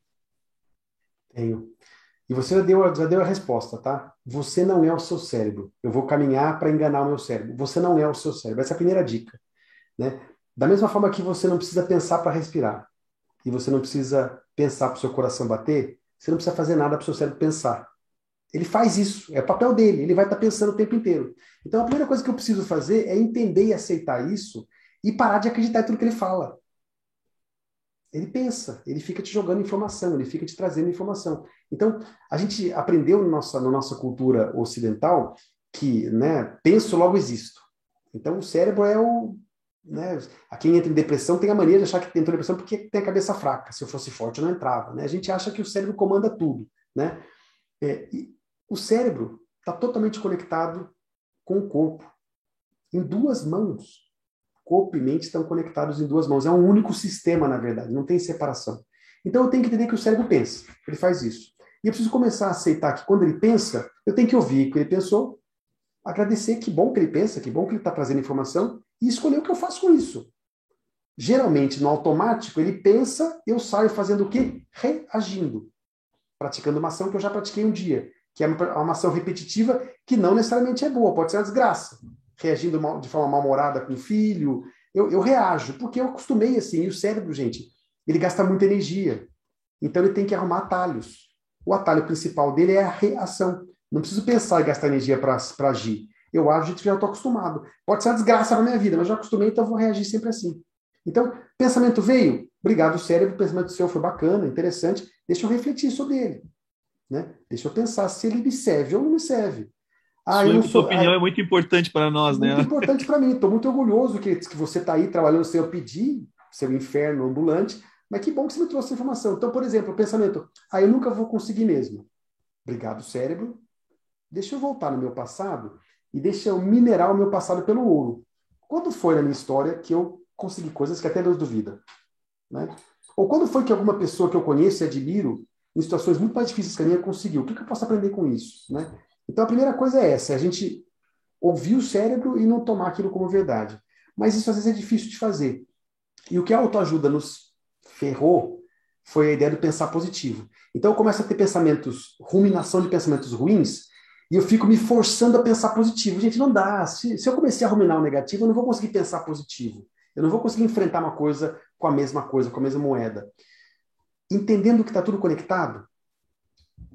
Tenho. E você já deu, já deu a resposta, tá? Você não é o seu cérebro. Eu vou caminhar para enganar o meu cérebro. Você não é o seu cérebro. Essa é a primeira dica. Né? Da mesma forma que você não precisa pensar para respirar, e você não precisa pensar para o seu coração bater, você não precisa fazer nada para o seu cérebro pensar. Ele faz isso, é o papel dele, ele vai estar tá pensando o tempo inteiro. Então a primeira coisa que eu preciso fazer é entender e aceitar isso e parar de acreditar em tudo que ele fala. Ele pensa, ele fica te jogando informação, ele fica te trazendo informação. Então, a gente aprendeu na nossa, na nossa cultura ocidental que, né, penso, logo existo. Então, o cérebro é o. Né, a quem entra em depressão tem a mania de achar que entrou em depressão porque tem a cabeça fraca. Se eu fosse forte, eu não entrava. Né? A gente acha que o cérebro comanda tudo. Né? É, o cérebro está totalmente conectado com o corpo, em duas mãos corpo e mente estão conectados em duas mãos. É um único sistema, na verdade, não tem separação. Então eu tenho que entender que o cérebro pensa, ele faz isso. E eu preciso começar a aceitar que quando ele pensa, eu tenho que ouvir o que ele pensou, agradecer que bom que ele pensa, que bom que ele está trazendo informação, e escolher o que eu faço com isso. Geralmente, no automático, ele pensa, eu saio fazendo o quê? Reagindo. Praticando uma ação que eu já pratiquei um dia, que é uma ação repetitiva que não necessariamente é boa, pode ser uma desgraça. Reagindo de forma mal-humorada com o filho, eu, eu reajo, porque eu acostumei assim. E o cérebro, gente, ele gasta muita energia. Então ele tem que arrumar atalhos. O atalho principal dele é a reação. Não preciso pensar e gastar energia para agir. Eu de que já estou acostumado. Pode ser uma desgraça na minha vida, mas já acostumei, então vou reagir sempre assim. Então, pensamento veio, obrigado cérebro, pensamento seu foi bacana, interessante, deixa eu refletir sobre ele. Né? Deixa eu pensar se ele me serve ou não me serve. Ah, sua, sou, opinião ah, é muito importante para nós, muito né? Muito importante para mim. Estou muito orgulhoso que, que você está aí trabalhando sem eu pedir, seu inferno ambulante, mas que bom que você me trouxe essa informação. Então, por exemplo, o pensamento, ah, eu nunca vou conseguir mesmo. Obrigado, cérebro. Deixa eu voltar no meu passado e deixa eu minerar o meu passado pelo ouro. Quando foi na minha história que eu consegui coisas que até Deus duvida? Né? Ou quando foi que alguma pessoa que eu conheço e admiro, em situações muito mais difíceis que a minha, conseguiu? O que, que eu posso aprender com isso? Né? Então, a primeira coisa é essa, é a gente ouvir o cérebro e não tomar aquilo como verdade. Mas isso às vezes é difícil de fazer. E o que a autoajuda nos ferrou foi a ideia do pensar positivo. Então eu começo a ter pensamentos, ruminação de pensamentos ruins, e eu fico me forçando a pensar positivo. Gente, não dá. Se, se eu comecei a ruminar o negativo, eu não vou conseguir pensar positivo. Eu não vou conseguir enfrentar uma coisa com a mesma coisa, com a mesma moeda. Entendendo que está tudo conectado,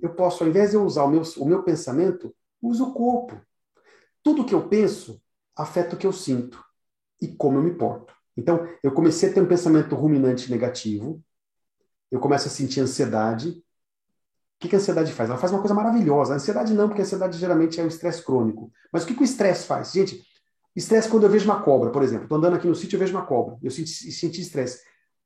eu posso, ao invés de eu usar o meu, o meu pensamento, uso o corpo. Tudo que eu penso afeta o que eu sinto e como eu me porto. Então, eu comecei a ter um pensamento ruminante negativo, eu começo a sentir ansiedade. O que, que a ansiedade faz? Ela faz uma coisa maravilhosa. A ansiedade não, porque a ansiedade geralmente é o estresse crônico. Mas o que, que o estresse faz? Gente, estresse quando eu vejo uma cobra, por exemplo. Estou andando aqui no sítio e vejo uma cobra. Eu senti, estresse.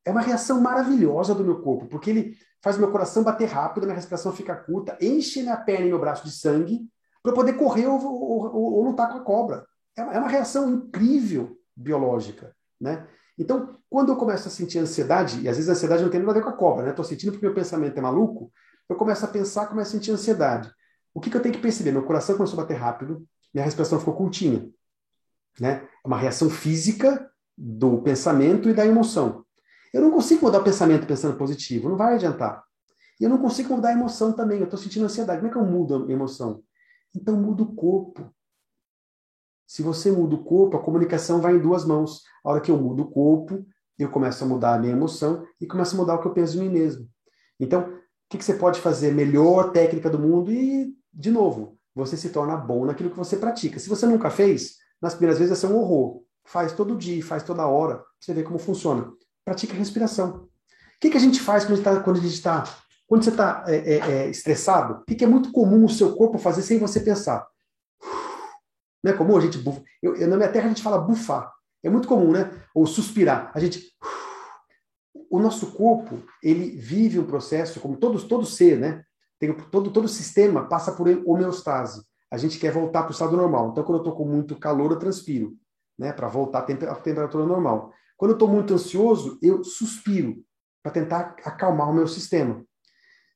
É uma reação maravilhosa do meu corpo, porque ele faz meu coração bater rápido, minha respiração fica curta, enche minha perna e meu braço de sangue para poder correr ou, ou, ou, ou, lutar com a cobra. É, é uma reação incrível biológica. Né? Então, quando eu começo a sentir ansiedade, e às vezes a ansiedade não tem nada a ver com a cobra, né? Estou sentindo porque meu pensamento é maluco, eu começo a pensar, começo a sentir ansiedade. O que, que eu tenho que perceber? Meu coração começou a bater rápido, minha respiração ficou curtinha. Né? É uma reação física do pensamento e da emoção. Eu não consigo mudar o pensamento pensando positivo, não vai adiantar. E eu não consigo mudar a emoção também, eu estou sentindo ansiedade. Como é que eu mudo a emoção? Então, mudo o corpo. Se você muda o corpo, a comunicação vai em duas mãos. A hora que eu mudo o corpo, eu começo a mudar a minha emoção e começo a mudar o que eu penso de mim mesmo. Então, o que, que você pode fazer? Melhor técnica do mundo e, de novo, você se torna bom naquilo que você pratica. Se você nunca fez, nas primeiras vezes vai ser um horror. Faz todo dia, faz toda hora, você vê como funciona. Pratica respiração. O que, que a gente faz quando a gente está tá, quando você está é, é, é, estressado? O que, que é muito comum o seu corpo fazer sem você pensar? Não é comum a gente bufa. Eu, eu, na minha terra a gente fala bufar. É muito comum, né? Ou suspirar. A gente. O nosso corpo, ele vive um processo, como todo, todo ser, né? Tem, todo, todo sistema passa por homeostase. A gente quer voltar para o estado normal. Então, quando eu estou com muito calor, eu transpiro, né? Para voltar à temperatura normal. Quando eu estou muito ansioso, eu suspiro para tentar acalmar o meu sistema.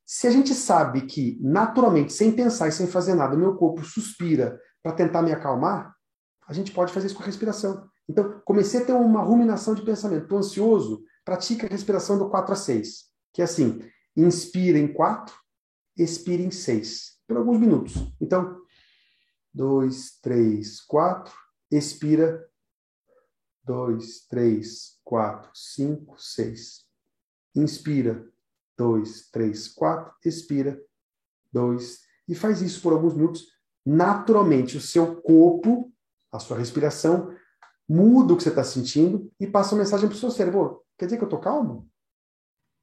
Se a gente sabe que, naturalmente, sem pensar e sem fazer nada, o meu corpo suspira para tentar me acalmar, a gente pode fazer isso com a respiração. Então, comecei a ter uma ruminação de pensamento. Estou ansioso, pratica a respiração do 4 a 6, que é assim, inspira em 4, expira em 6, por alguns minutos. Então, 2, 3, 4, expira 2, 3, 4, 5, 6. Inspira 2, 3, 4, expira 2, e faz isso por alguns minutos naturalmente o seu corpo, a sua respiração, muda o que você está sentindo e passa uma mensagem para o seu cérebro. Quer dizer que eu estou calmo?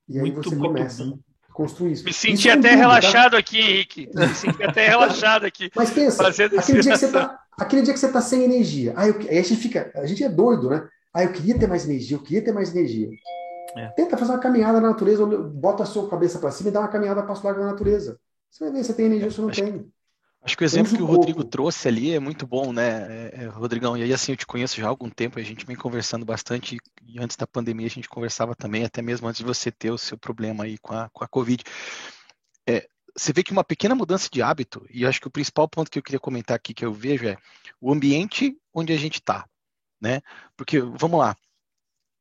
E aí muito, você começa a construir isso. Me senti isso até tudo, tá? relaxado tá? aqui, Henrique. Me senti até relaxado aqui. Mas pensa, aquele dia, que você tá, aquele dia que você está sem energia, aí, eu, aí a gente fica, a gente é doido, né? Ah, eu queria ter mais energia, eu queria ter mais energia. É. Tenta fazer uma caminhada na natureza, bota a sua cabeça para cima e dá uma caminhada para o lado da natureza. Você vai ver se tem energia ou se não Acho tem. Acho que o exemplo que o Rodrigo trouxe ali é muito bom, né, é, é, Rodrigão? E aí, assim, eu te conheço já há algum tempo, a gente vem conversando bastante, e antes da pandemia a gente conversava também, até mesmo antes de você ter o seu problema aí com a, com a Covid. É, você vê que uma pequena mudança de hábito, e eu acho que o principal ponto que eu queria comentar aqui que eu vejo é o ambiente onde a gente está, né? Porque, vamos lá,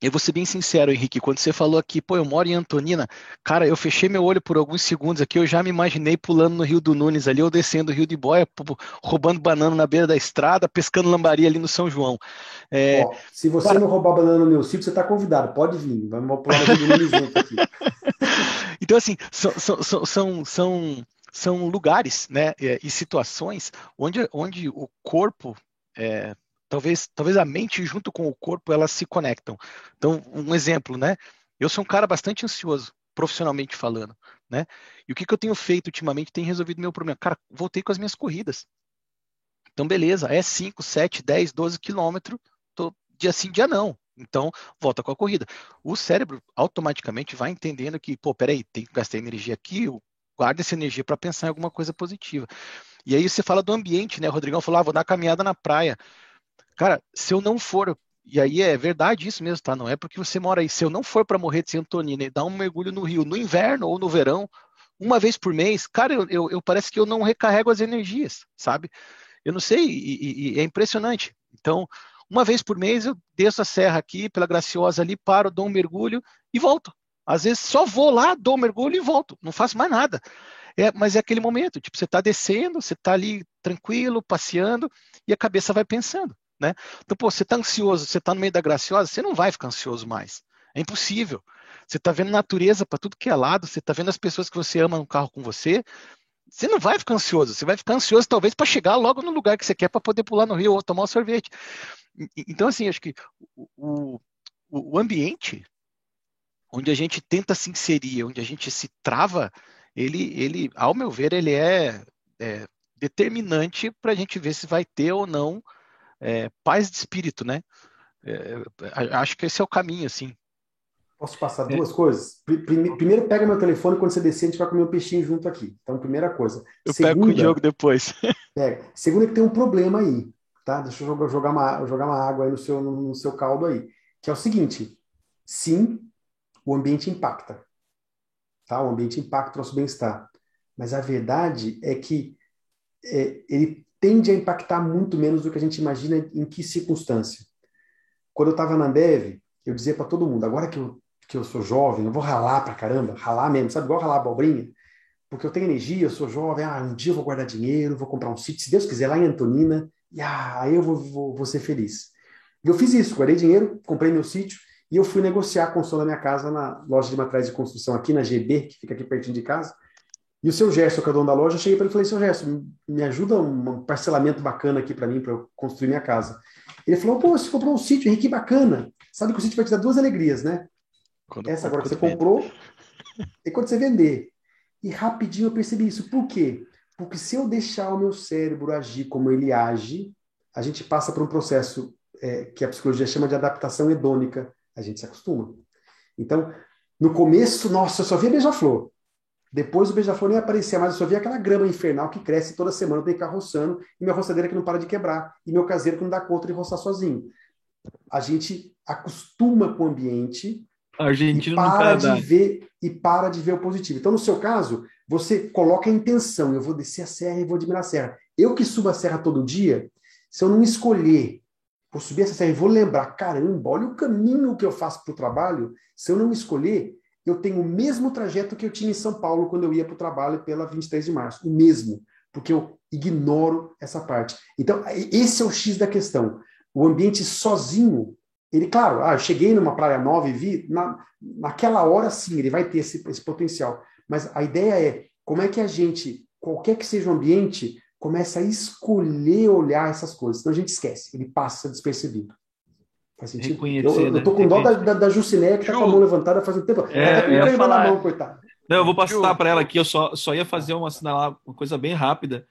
eu vou ser bem sincero, Henrique, quando você falou aqui, pô, eu moro em Antonina, cara, eu fechei meu olho por alguns segundos aqui, eu já me imaginei pulando no Rio do Nunes ali, ou descendo o Rio de Boia, roubando banana na beira da estrada, pescando lambari ali no São João. É... Ó, se você cara... não roubar banana no meu sítio, você está convidado, pode vir, vamos pular no Rio do Nunes junto aqui. então, assim, são, são, são, são, são lugares né, e situações onde, onde o corpo é, talvez, talvez a mente junto com o corpo elas se conectam. Então, um exemplo, né? Eu sou um cara bastante ansioso, profissionalmente falando, né? E o que, que eu tenho feito ultimamente tem resolvido meu problema. Cara, voltei com as minhas corridas. Então, beleza, é 5, 7, 10, 12 quilômetros, dia sim, dia não. Então, volta com a corrida. O cérebro automaticamente vai entendendo que, pô, peraí, tem que gastar energia aqui, guarda essa energia para pensar em alguma coisa positiva. E aí você fala do ambiente, né? O Rodrigão falou, ah, vou dar caminhada na praia. Cara, se eu não for, e aí é verdade isso mesmo, tá? Não é porque você mora aí. Se eu não for para morrer de Santonina e dar um mergulho no rio no inverno ou no verão, uma vez por mês, cara, eu, eu, eu parece que eu não recarrego as energias, sabe? Eu não sei, e, e, e é impressionante. Então, uma vez por mês eu desço a serra aqui, pela Graciosa ali, paro, dou um mergulho e volto. Às vezes só vou lá, dou um mergulho e volto, não faço mais nada. É, mas é aquele momento, tipo, você está descendo, você está ali tranquilo, passeando, e a cabeça vai pensando. Né? Então, pô, você está ansioso, você está no meio da graciosa, você não vai ficar ansioso mais. É impossível. Você está vendo natureza para tudo que é lado, você está vendo as pessoas que você ama no carro com você. Você não vai ficar ansioso, você vai ficar ansioso talvez para chegar logo no lugar que você quer para poder pular no rio ou tomar um sorvete. Então, assim, acho que o, o, o ambiente onde a gente tenta se inserir, onde a gente se trava, ele, ele ao meu ver, ele é, é determinante para a gente ver se vai ter ou não é, paz de espírito, né? É, acho que esse é o caminho, assim. Posso passar duas é. coisas? Primeiro, pega meu telefone quando você descer, a gente vai comer um peixinho junto aqui. Então, primeira coisa. Eu Segunda, pego o Diogo depois. Pega. Segunda, que tem um problema aí, tá? Deixa eu jogar uma, jogar uma água aí no seu, no seu caldo aí. Que é o seguinte: sim, o ambiente impacta. Tá? O ambiente impacta o nosso bem-estar. Mas a verdade é que é, ele tende a impactar muito menos do que a gente imagina em que circunstância. Quando eu estava na Ambev, eu dizia para todo mundo, agora que eu, que eu sou jovem, eu vou ralar para caramba, ralar mesmo, sabe, igual ralar abobrinha, porque eu tenho energia, eu sou jovem, ah, um dia eu vou guardar dinheiro, vou comprar um sítio, se Deus quiser, lá em Antonina, e ah, eu vou, vou, vou ser feliz. E eu fiz isso, guardei dinheiro, comprei meu sítio, e eu fui negociar a construção da minha casa na loja de materiais de construção aqui na GB, que fica aqui pertinho de casa, e o seu Gerson, que é o dono da loja, eu cheguei para ele e falei, seu Gerson, me ajuda um parcelamento bacana aqui para mim, para eu construir minha casa. Ele falou, pô, você comprou um sítio, Henrique, bacana. Sabe que o sítio vai te dar duas alegrias, né? Quando, Essa agora que você comprou e quando você vender. E rapidinho eu percebi isso. Por quê? Porque se eu deixar o meu cérebro agir como ele age, a gente passa por um processo é, que a psicologia chama de adaptação hedônica. A gente se acostuma. Então, no começo, nossa, eu só via beija-flor. Depois o beija-flor nem aparecia mais, eu só via aquela grama infernal que cresce toda semana, eu tenho que roçando, e minha roçadeira que não para de quebrar, e meu caseiro que não dá conta de roçar sozinho. A gente acostuma com o ambiente e para de ver e para de ver o positivo. Então, no seu caso, você coloca a intenção, eu vou descer a serra e vou admirar a serra. Eu que subo a serra todo dia, se eu não escolher, vou subir essa serra e vou lembrar, caramba, olha o caminho que eu faço para o trabalho, se eu não escolher, eu tenho o mesmo trajeto que eu tinha em São Paulo quando eu ia para o trabalho pela 23 de março. O mesmo, porque eu ignoro essa parte. Então, esse é o X da questão. O ambiente sozinho, ele, claro, ah, cheguei numa praia nova e vi, na, naquela hora sim, ele vai ter esse, esse potencial. Mas a ideia é como é que a gente, qualquer que seja o ambiente, começa a escolher olhar essas coisas. Então a gente esquece, ele passa despercebido. Faz sentido? Reconhecer, eu, eu tô com dó da, da, da Jucineia que tá com a mão levantada faz um tempo. É, ela tá com falar... na mão, coitada. Não, eu vou passar para ela aqui, eu só, só ia fazer uma, uma coisa bem rápida,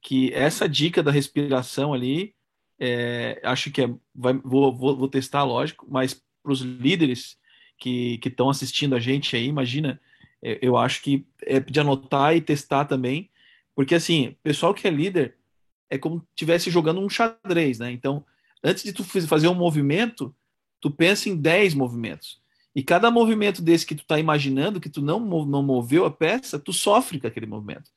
que essa dica da respiração ali, é, acho que é, vai, vou, vou, vou testar, lógico, mas para os líderes que estão assistindo a gente aí, imagina, é, eu acho que é de anotar e testar também, porque assim, pessoal que é líder é como se estivesse jogando um xadrez, né? Então, antes de tu fazer um movimento, tu pensa em 10 movimentos. E cada movimento desse que tu está imaginando, que tu não, não moveu a peça, tu sofre com aquele movimento.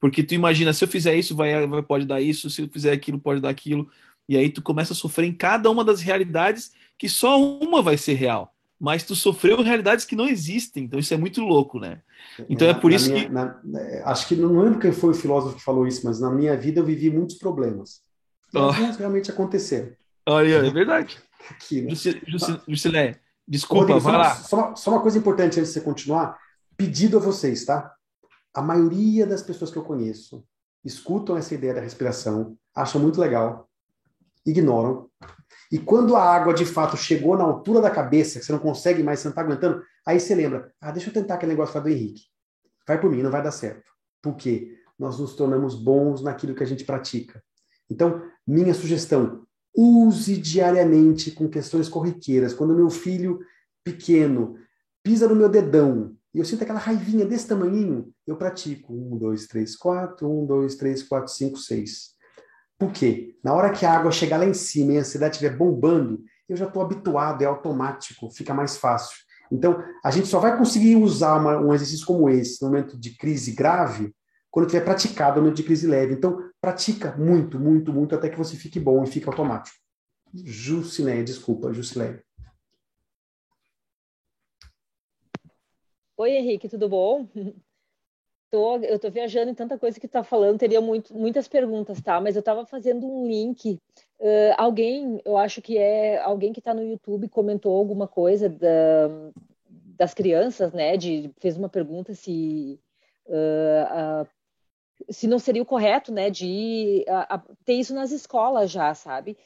Porque tu imagina, se eu fizer isso, vai, vai, pode dar isso, se eu fizer aquilo, pode dar aquilo. E aí tu começa a sofrer em cada uma das realidades, que só uma vai ser real. Mas tu sofreu realidades que não existem. Então isso é muito louco, né? Então é, por isso minha, que. Na, é, acho que não lembro quem foi o filósofo que falou isso, mas na minha vida eu vivi muitos problemas. Oh. realmente aconteceram. Olha, é verdade. Aqui, né? Jusilé, desculpa, Rodrigo, vai só, lá. Só uma, só uma coisa importante antes de você continuar. Pedido a vocês, tá? A maioria das pessoas que eu conheço escutam essa ideia da respiração, acham muito legal, ignoram. E quando a água de fato chegou na altura da cabeça, que você não consegue mais, você não está aguentando, aí você lembra: ah, deixa eu tentar aquele negócio do Henrique. Vai por mim, não vai dar certo. Por quê? Nós nos tornamos bons naquilo que a gente pratica. Então, minha sugestão: use diariamente com questões corriqueiras. Quando meu filho pequeno pisa no meu dedão e eu sinto aquela raivinha desse tamanhinho, eu pratico. Um, dois, três, quatro. Um, dois, três, quatro, cinco, seis. Por quê? Na hora que a água chegar lá em cima e a ansiedade estiver bombando, eu já estou habituado, é automático, fica mais fácil. Então, a gente só vai conseguir usar uma, um exercício como esse no momento de crise grave quando tiver praticado no momento de crise leve. Então, pratica muito, muito, muito até que você fique bom e fique automático. Jusileia, desculpa, Jusileia. Oi, Henrique, tudo bom? Tô, eu estou viajando em tanta coisa que está falando, teria muito, muitas perguntas, tá? Mas eu estava fazendo um link. Uh, alguém, eu acho que é alguém que está no YouTube, comentou alguma coisa da, das crianças, né? De, fez uma pergunta se uh, se não seria o correto, né? De ter isso nas escolas já, sabe?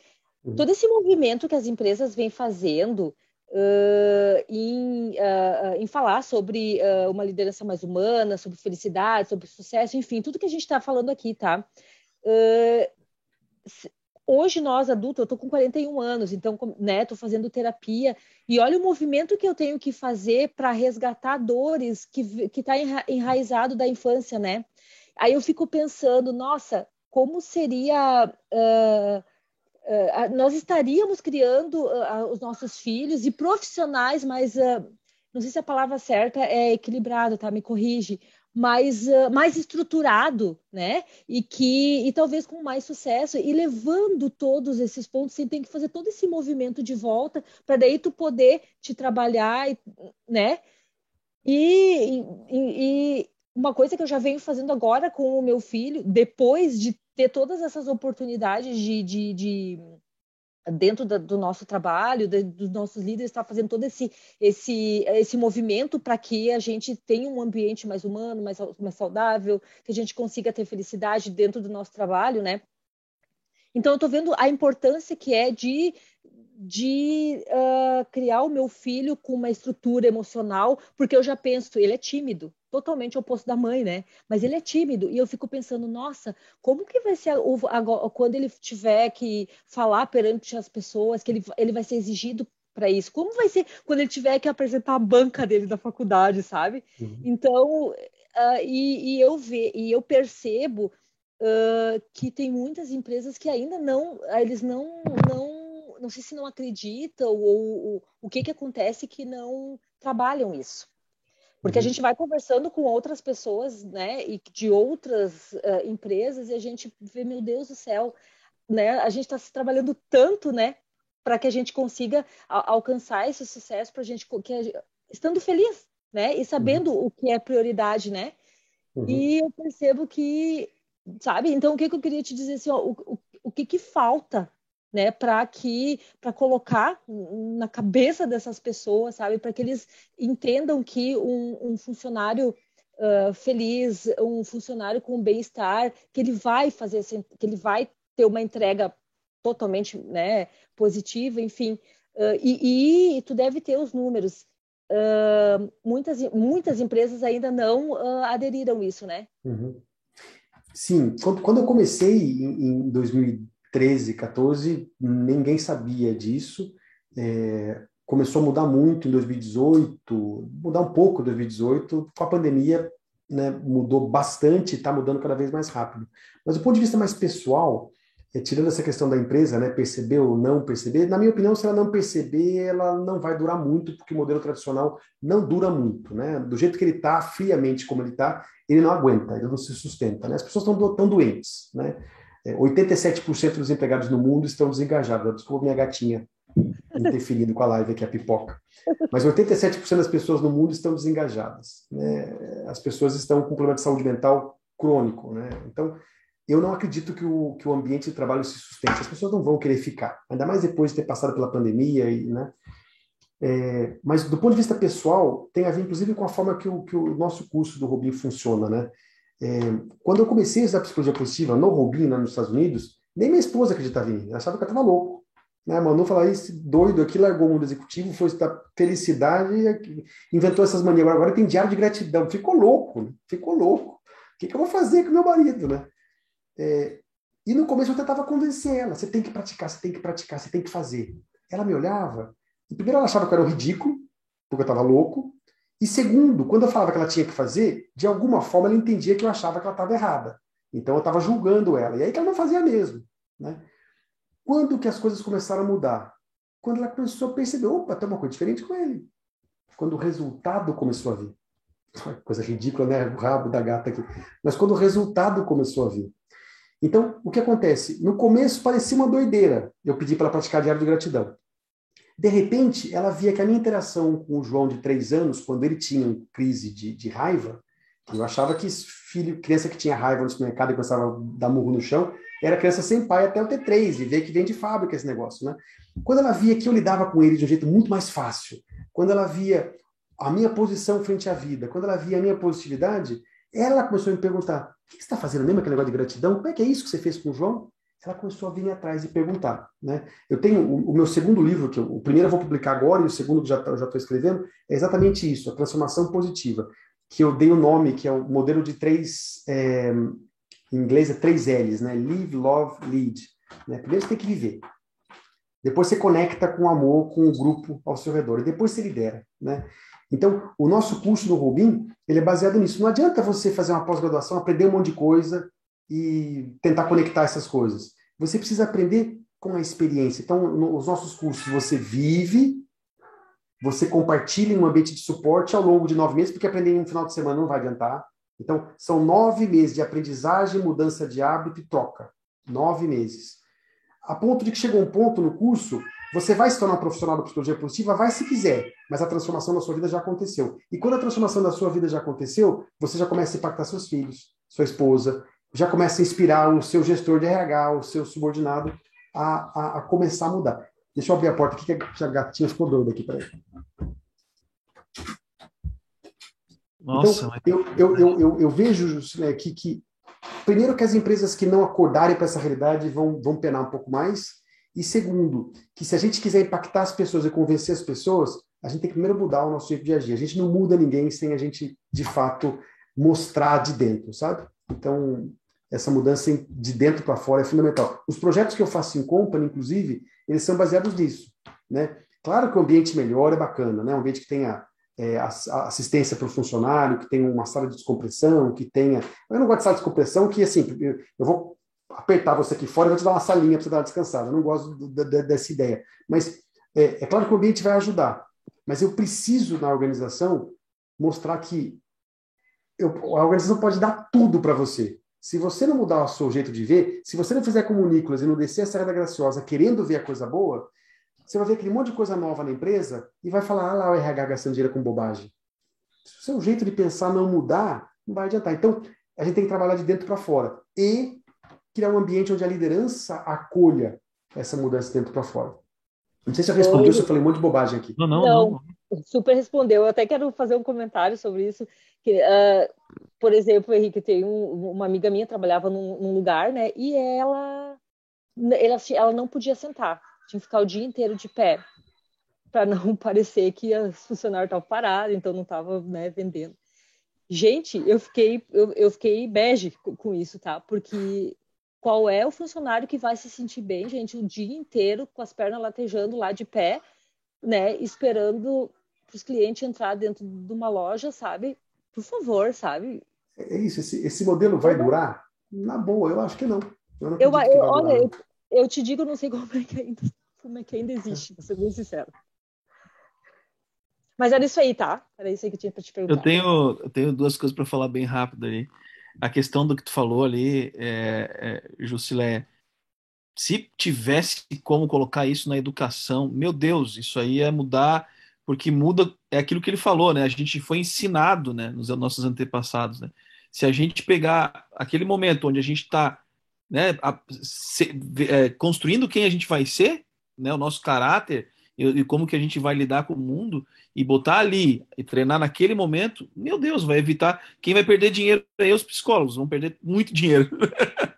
Uhum. Todo esse movimento que as empresas vêm fazendo uh, em, uh, em, falar sobre uh, uma liderança mais humana, sobre felicidade, sobre sucesso, enfim, tudo que a gente está falando aqui, tá? hoje nós adultos, eu estou com 41 anos, então, né, estou fazendo terapia e olha o movimento que eu tenho que fazer para resgatar dores que que está enraizado da infância, né? Aí eu fico pensando, nossa, como seria uh, uh, nós estaríamos criando uh, os nossos filhos e profissionais mais, não sei se a palavra certa é equilibrado, tá? Me corrige, mais, mais estruturado, né? E que e talvez com mais sucesso e levando todos esses pontos, você tem que fazer todo esse movimento de volta para daí tu poder te trabalhar, né? E, e, e, uma coisa que eu já venho fazendo agora com o meu filho, depois de ter todas essas oportunidades de, de, de dentro da, do nosso trabalho, de, dos nossos líderes, estar tá fazendo todo esse, esse, esse movimento para que a gente tenha um ambiente mais humano, mais, mais saudável, que a gente consiga ter felicidade dentro do nosso trabalho, né? Então, eu estou vendo a importância que é de, de uh, criar o meu filho com uma estrutura emocional, porque eu já penso, ele é tímido, totalmente oposto da mãe, né? Mas ele é tímido e eu fico pensando, nossa, como que vai ser agora, quando ele tiver que falar perante as pessoas, que ele, ele vai ser exigido para isso? Como vai ser quando ele tiver que apresentar a banca dele da faculdade, sabe? Uhum. Então, uh, e, e, eu ve, e eu percebo uh, que tem muitas empresas que ainda não, eles não, não, não sei se não acreditam ou, ou o que que acontece que não trabalham isso. Porque a uhum. gente vai conversando com outras pessoas, né, e de outras uh, empresas, e a gente vê, meu Deus do céu, né, a gente está trabalhando tanto, né, para que a gente consiga a, alcançar esse sucesso, para a gente, que estando feliz, né, e sabendo uhum. o que é prioridade, né, uhum. e eu percebo que, sabe, então o que, que eu queria te dizer, assim, ó, o, o, o que que falta né, para que para colocar na cabeça dessas pessoas, sabe, para que eles entendam que um, um funcionário uh, feliz, um funcionário com bem-estar, que ele vai fazer, que ele vai ter uma entrega totalmente, né, positiva, enfim, uh, e, e, tu deve ter os números. Uh, muitas, muitas empresas ainda não aderiram isso, né? Uhum. Sim, quando, eu comecei em 2000 13, 14, ninguém sabia disso. É, começou a mudar muito em 2018, mudar um pouco em 2018, com a pandemia né, mudou bastante e está mudando cada vez mais rápido. Mas do ponto de vista mais pessoal, é, tirando essa questão da empresa, né, perceber ou não perceber, na minha opinião, se ela não perceber, ela não vai durar muito, porque o modelo tradicional não dura muito, né? Do jeito que ele está, friamente como ele está, ele não aguenta, ele não se sustenta, né? As pessoas estão tão doentes, né? É, 87% dos empregados no mundo estão desengajados. Desculpa minha gatinha interferindo com a live aqui, a pipoca. Mas 87% das pessoas no mundo estão desengajadas. Né? As pessoas estão com problema de saúde mental crônico, né? Então, eu não acredito que o, que o ambiente de trabalho se sustente. As pessoas não vão querer ficar, ainda mais depois de ter passado pela pandemia, e, né? É, mas do ponto de vista pessoal, tem a ver inclusive com a forma que o, que o nosso curso do Robin funciona, né? É, quando eu comecei a estudar psicologia positiva no Robin, lá nos Estados Unidos, nem minha esposa acreditava em mim, ela achava que eu estava louco. Né? Manu falava, esse doido aqui largou o mundo executivo, foi da felicidade, inventou essas manias. Agora, agora tem diário de gratidão. Ficou louco, né? ficou louco. O que, que eu vou fazer com meu marido, né? É, e no começo eu tentava convencer ela: você tem que praticar, você tem que praticar, você tem que fazer. Ela me olhava, e primeiro ela achava que eu era um ridículo, porque eu estava louco, e segundo, quando eu falava que ela tinha que fazer, de alguma forma ela entendia que eu achava que ela estava errada. Então eu estava julgando ela, e aí que ela não fazia mesmo. Né? Quando que as coisas começaram a mudar? Quando ela começou a perceber: opa, tem uma coisa diferente com ele. Quando o resultado começou a vir. Coisa ridícula, né? O rabo da gata aqui. Mas quando o resultado começou a vir. Então, o que acontece? No começo parecia uma doideira. Eu pedi para ela praticar diário de gratidão. De repente, ela via que a minha interação com o João de três anos, quando ele tinha crise de, de raiva, eu achava que filho, criança que tinha raiva no supermercado e começava a dar murro no chão, era criança sem pai até o ter três, e ver que vem de fábrica esse negócio, né? Quando ela via que eu lidava com ele de um jeito muito mais fácil, quando ela via a minha posição frente à vida, quando ela via a minha positividade, ela começou a me perguntar: o que você está fazendo mesmo aquele negócio de gratidão? Como é que é isso que você fez com o João? Ela começou a vir atrás e perguntar. Né? Eu tenho o, o meu segundo livro, que eu, o primeiro eu vou publicar agora e o segundo que já, já estou escrevendo, é exatamente isso, a transformação positiva, que eu dei o nome, que é o modelo de três, é, em inglês é três L's, né? Live, Love, Lead. Né? Primeiro você tem que viver. Depois você conecta com amor, com o grupo ao seu redor. E depois você lidera. Né? Então, o nosso curso do Rubim, ele é baseado nisso. Não adianta você fazer uma pós-graduação, aprender um monte de coisa e tentar conectar essas coisas. Você precisa aprender com a experiência. Então, nos nossos cursos, você vive, você compartilha em um ambiente de suporte ao longo de nove meses, porque aprender em um final de semana não vai adiantar. Então, são nove meses de aprendizagem, mudança de hábito e troca. Nove meses. A ponto de que chegou um ponto no curso você vai se tornar um profissional da psicologia positiva? Vai se quiser, mas a transformação da sua vida já aconteceu. E quando a transformação da sua vida já aconteceu, você já começa a impactar seus filhos, sua esposa, já começa a inspirar o seu gestor de RH, o seu subordinado a, a, a começar a mudar. Deixa eu abrir a porta aqui, que a gatinha ficou doida aqui, peraí. Nossa, então, eu, eu, eu, eu, vejo né, que, que, primeiro, que as empresas que não acordarem para essa realidade vão, vão penar um pouco mais, e segundo, que se a gente quiser impactar as pessoas e convencer as pessoas, a gente tem que primeiro mudar o nosso jeito de agir. A gente não muda ninguém sem a gente, de fato, mostrar de dentro, sabe? Então, essa mudança de dentro para fora é fundamental. Os projetos que eu faço em company, inclusive, eles são baseados nisso, né? Claro que o ambiente melhor é bacana, né? Um ambiente que tenha é, assistência para o funcionário, que tenha uma sala de descompressão, que tenha... Eu não gosto de sala de descompressão, que, assim, eu vou apertar você aqui fora e vou te dar uma salinha para você dar uma descansada. Eu não gosto dessa ideia. Mas é, é, claro que o ambiente vai ajudar. Mas eu preciso, na organização, mostrar que eu, a organização pode dar tudo para você. Se você não mudar o seu jeito de ver, se você não fizer como o Nicolas e não descer a Serra da Graciosa querendo ver a coisa boa, você vai ver aquele monte de coisa nova na empresa e vai falar, ah lá o RH gastando dinheiro com bobagem. Se o seu jeito de pensar não mudar, não vai adiantar. Então, a gente tem que trabalhar de dentro para fora. E criar um ambiente onde a liderança acolha essa mudança dentro para fora. Não sei se eu respondi, se eu falei um monte de bobagem aqui. Não, não, não. não. Super respondeu. Eu até quero fazer um comentário sobre isso. Que, uh, por exemplo, Henrique, tem um, uma amiga minha trabalhava num, num, lugar, né? E ela, ela, ela não podia sentar, tinha que ficar o dia inteiro de pé para não parecer que os funcionários estavam parados, então não estava né, vendendo. Gente, eu fiquei eu, eu fiquei bege com, isso, tá? Porque qual é o funcionário que vai se sentir bem, gente, o dia inteiro com as pernas latejando lá de pé, né, esperando os clientes entrar dentro de uma loja, sabe? Por favor, sabe? É isso, esse, esse modelo vai durar? Na boa, eu acho que não. Eu, eu, eu olha, eu, eu, te digo, não sei como é que ainda, como é que ainda existe, vou ser bem sincero. Mas era isso aí, tá? Era isso aí que eu tinha para te perguntar. Eu tenho, eu tenho duas coisas para falar bem rápido ali. A questão do que tu falou ali, é, é, Jusilé, se tivesse como colocar isso na educação, meu Deus, isso aí ia mudar, porque muda, é aquilo que ele falou, né? A gente foi ensinado, né, nos nossos antepassados, né? Se a gente pegar aquele momento onde a gente está né, a, se, é, construindo quem a gente vai ser, né, o nosso caráter e, e, como que a gente vai lidar com o mundo e botar ali e treinar naquele momento, meu Deus, vai evitar quem vai perder dinheiro é os psicólogos, vão perder muito dinheiro.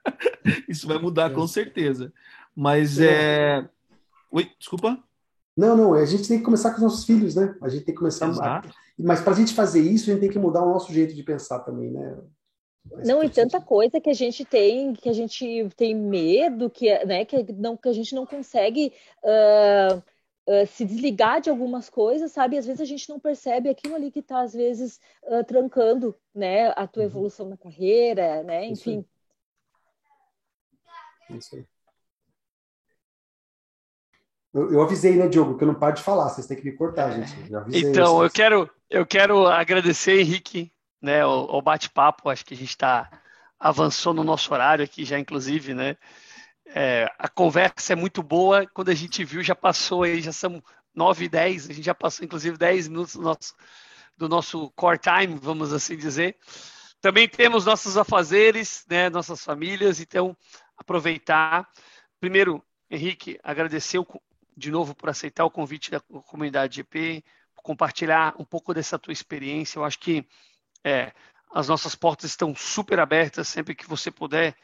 Isso vai mudar com certeza. Mas é. Oi, desculpa. Não, não, a gente tem que começar com os nossos filhos, né? A gente tem que começar. Exato. Mas para a gente fazer isso, a gente tem que mudar o nosso jeito de pensar também, né? não, e tanta coisa que a gente tem, que a gente tem medo, que, né, que, não, que a gente não consegue uh, uh, se desligar de algumas coisas, sabe? Às vezes a gente não percebe aquilo ali que está, às vezes, uh, trancando, né, a tua uhum. evolução na carreira, né? Enfim. Isso aí. Eu, eu, avisei, né, Diogo, que eu não paro de falar, vocês têm que me cortar, gente. então, eu quero, eu quero agradecer, Henrique, né, o, o bate-papo. Acho que a gente está avançou no nosso horário aqui já, inclusive, né? É, a conversa é muito boa. Quando a gente viu, já passou aí, já são 9 e 10, a gente já passou inclusive 10 minutos do nosso, do nosso core time, vamos assim dizer. Também temos nossos afazeres, né, nossas famílias, então aproveitar. Primeiro, Henrique, agradecer de novo por aceitar o convite da comunidade GP, compartilhar um pouco dessa tua experiência. Eu acho que é, as nossas portas estão super abertas sempre que você puder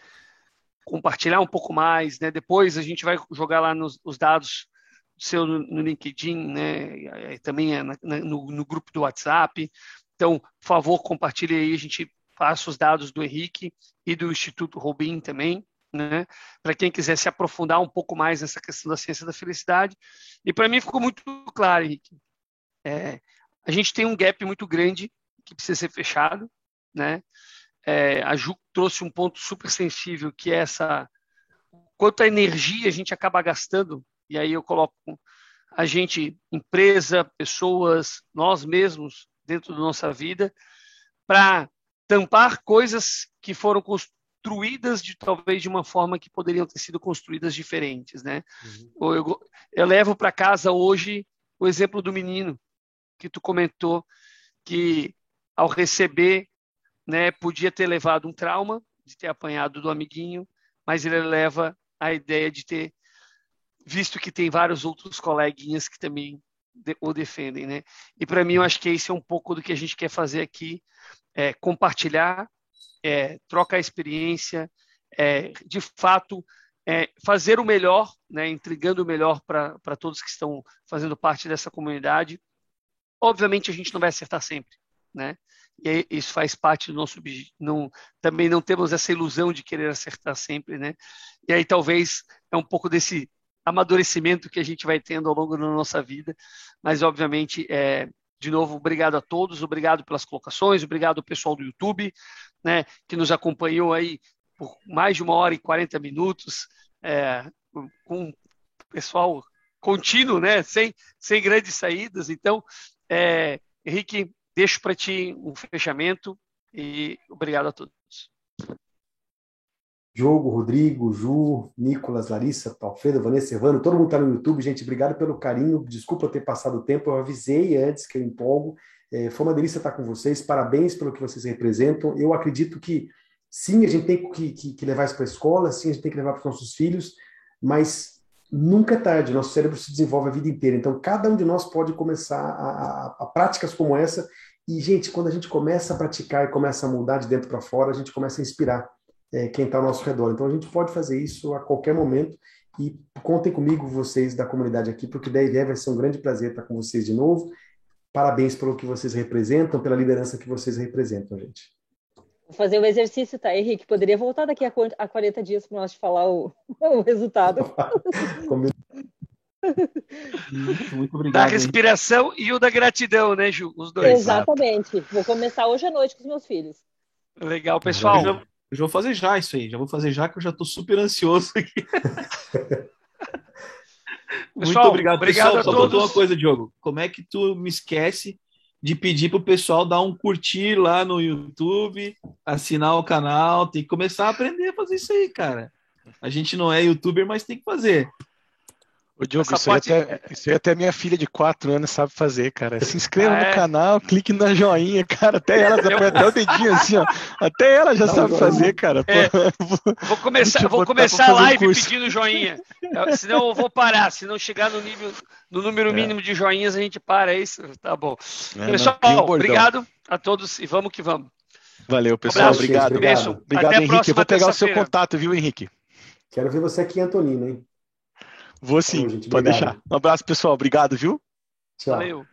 compartilhar um pouco mais, né? Depois a gente vai jogar lá nos, os dados seu no, LinkedIn, né? Também é na, no, no, grupo do WhatsApp. Então, por favor, compartilhe aí. A gente passa os dados do Henrique e do Instituto Robin também, né? Para quem quiser se aprofundar um pouco mais nessa questão da ciência da felicidade. E para mim ficou muito claro, Henrique. É, a gente tem um gap muito grande que precisa ser fechado, né? É, a Ju trouxe um ponto super sensível que é essa quanta energia a gente acaba gastando e aí eu coloco a gente, empresa, pessoas, nós mesmos dentro da nossa vida para tampar coisas que foram construídas de talvez de uma forma que poderiam ter sido construídas diferentes, né? Uhum. Eu, eu levo para casa hoje o exemplo do menino que tu comentou que ao receber, né, podia ter levado um trauma de ter apanhado do amiguinho, mas ele leva a ideia de ter visto que tem vários outros coleguinhas que também o defendem, né? E para mim eu acho que esse é um pouco do que a gente quer fazer aqui, é compartilhar, é, trocar experiência, é, de fato é, fazer o melhor, né? Entregando o melhor para todos que estão fazendo parte dessa comunidade. Obviamente a gente não vai acertar sempre, né? E isso faz parte do nosso não também não temos essa ilusão de querer acertar sempre, né? E aí talvez é um pouco desse amadurecimento que a gente vai tendo ao longo da nossa vida, mas obviamente é, de novo, obrigado a todos, obrigado pelas colocações, obrigado ao pessoal do YouTube, né, que nos acompanhou aí por mais de uma hora e 40 minutos, é, com pessoal contínuo, né, sem, sem grandes saídas. Então, é, Henrique, Deixo para ti um fechamento e obrigado a todos. Diogo, Rodrigo, Ju, Nicolas, Larissa, Alfredo, Vanessa, Servano, todo mundo está no YouTube. Gente, obrigado pelo carinho. Desculpa ter passado o tempo, eu avisei antes que eu empolgo. É, foi uma delícia estar com vocês. Parabéns pelo que vocês representam. Eu acredito que sim, a gente tem que, que, que levar isso para a escola, sim, a gente tem que levar para os nossos filhos, mas nunca é tarde, nosso cérebro se desenvolve a vida inteira. Então, cada um de nós pode começar a, a, a práticas como essa. E, gente, quando a gente começa a praticar e começa a mudar de dentro para fora, a gente começa a inspirar é, quem está ao nosso redor. Então, a gente pode fazer isso a qualquer momento. E contem comigo, vocês da comunidade aqui, porque da ideia vai ser um grande prazer estar com vocês de novo. Parabéns pelo que vocês representam, pela liderança que vocês representam, gente. Vou fazer o exercício, tá, Henrique? Poderia voltar daqui a 40 dias para nós te falar o, o resultado. muito, muito obrigado. Da respiração hein? e o da gratidão, né, Ju? Os dois. Exatamente. Vou começar hoje à noite com os meus filhos. Legal, pessoal. Eu já vou fazer já isso aí, já vou fazer já que eu já estou super ansioso aqui. Muito obrigado, obrigado pessoal. Só faltou uma coisa, Diogo. Como é que tu me esquece de pedir pro pessoal dar um curtir lá no YouTube, assinar o canal, tem que começar a aprender a fazer isso aí, cara. A gente não é youtuber, mas tem que fazer. Ô, Diogo, isso, pode... até, isso aí até minha filha de 4 anos sabe fazer, cara. Se inscreva ah, no é? canal, clique na joinha, cara. Até ela, até o dedinho assim, ó. Até ela já não, sabe não, fazer, cara. É, vou começar, vou começar a live pedindo joinha. Senão eu vou parar. Se não chegar no nível, no número é. mínimo de joinhas, a gente para. É isso? Tá bom. É, Pessoal, obrigado a todos e vamos que vamos. Valeu, pessoal. Um obrigado. Obrigado, obrigado Henrique. Eu vou pegar o seu contato, viu, Henrique? Quero ver você aqui, Antonino, hein? Vou sim, Bom, gente, pode obrigado. deixar. Um abraço, pessoal. Obrigado, viu? Tchau. Valeu.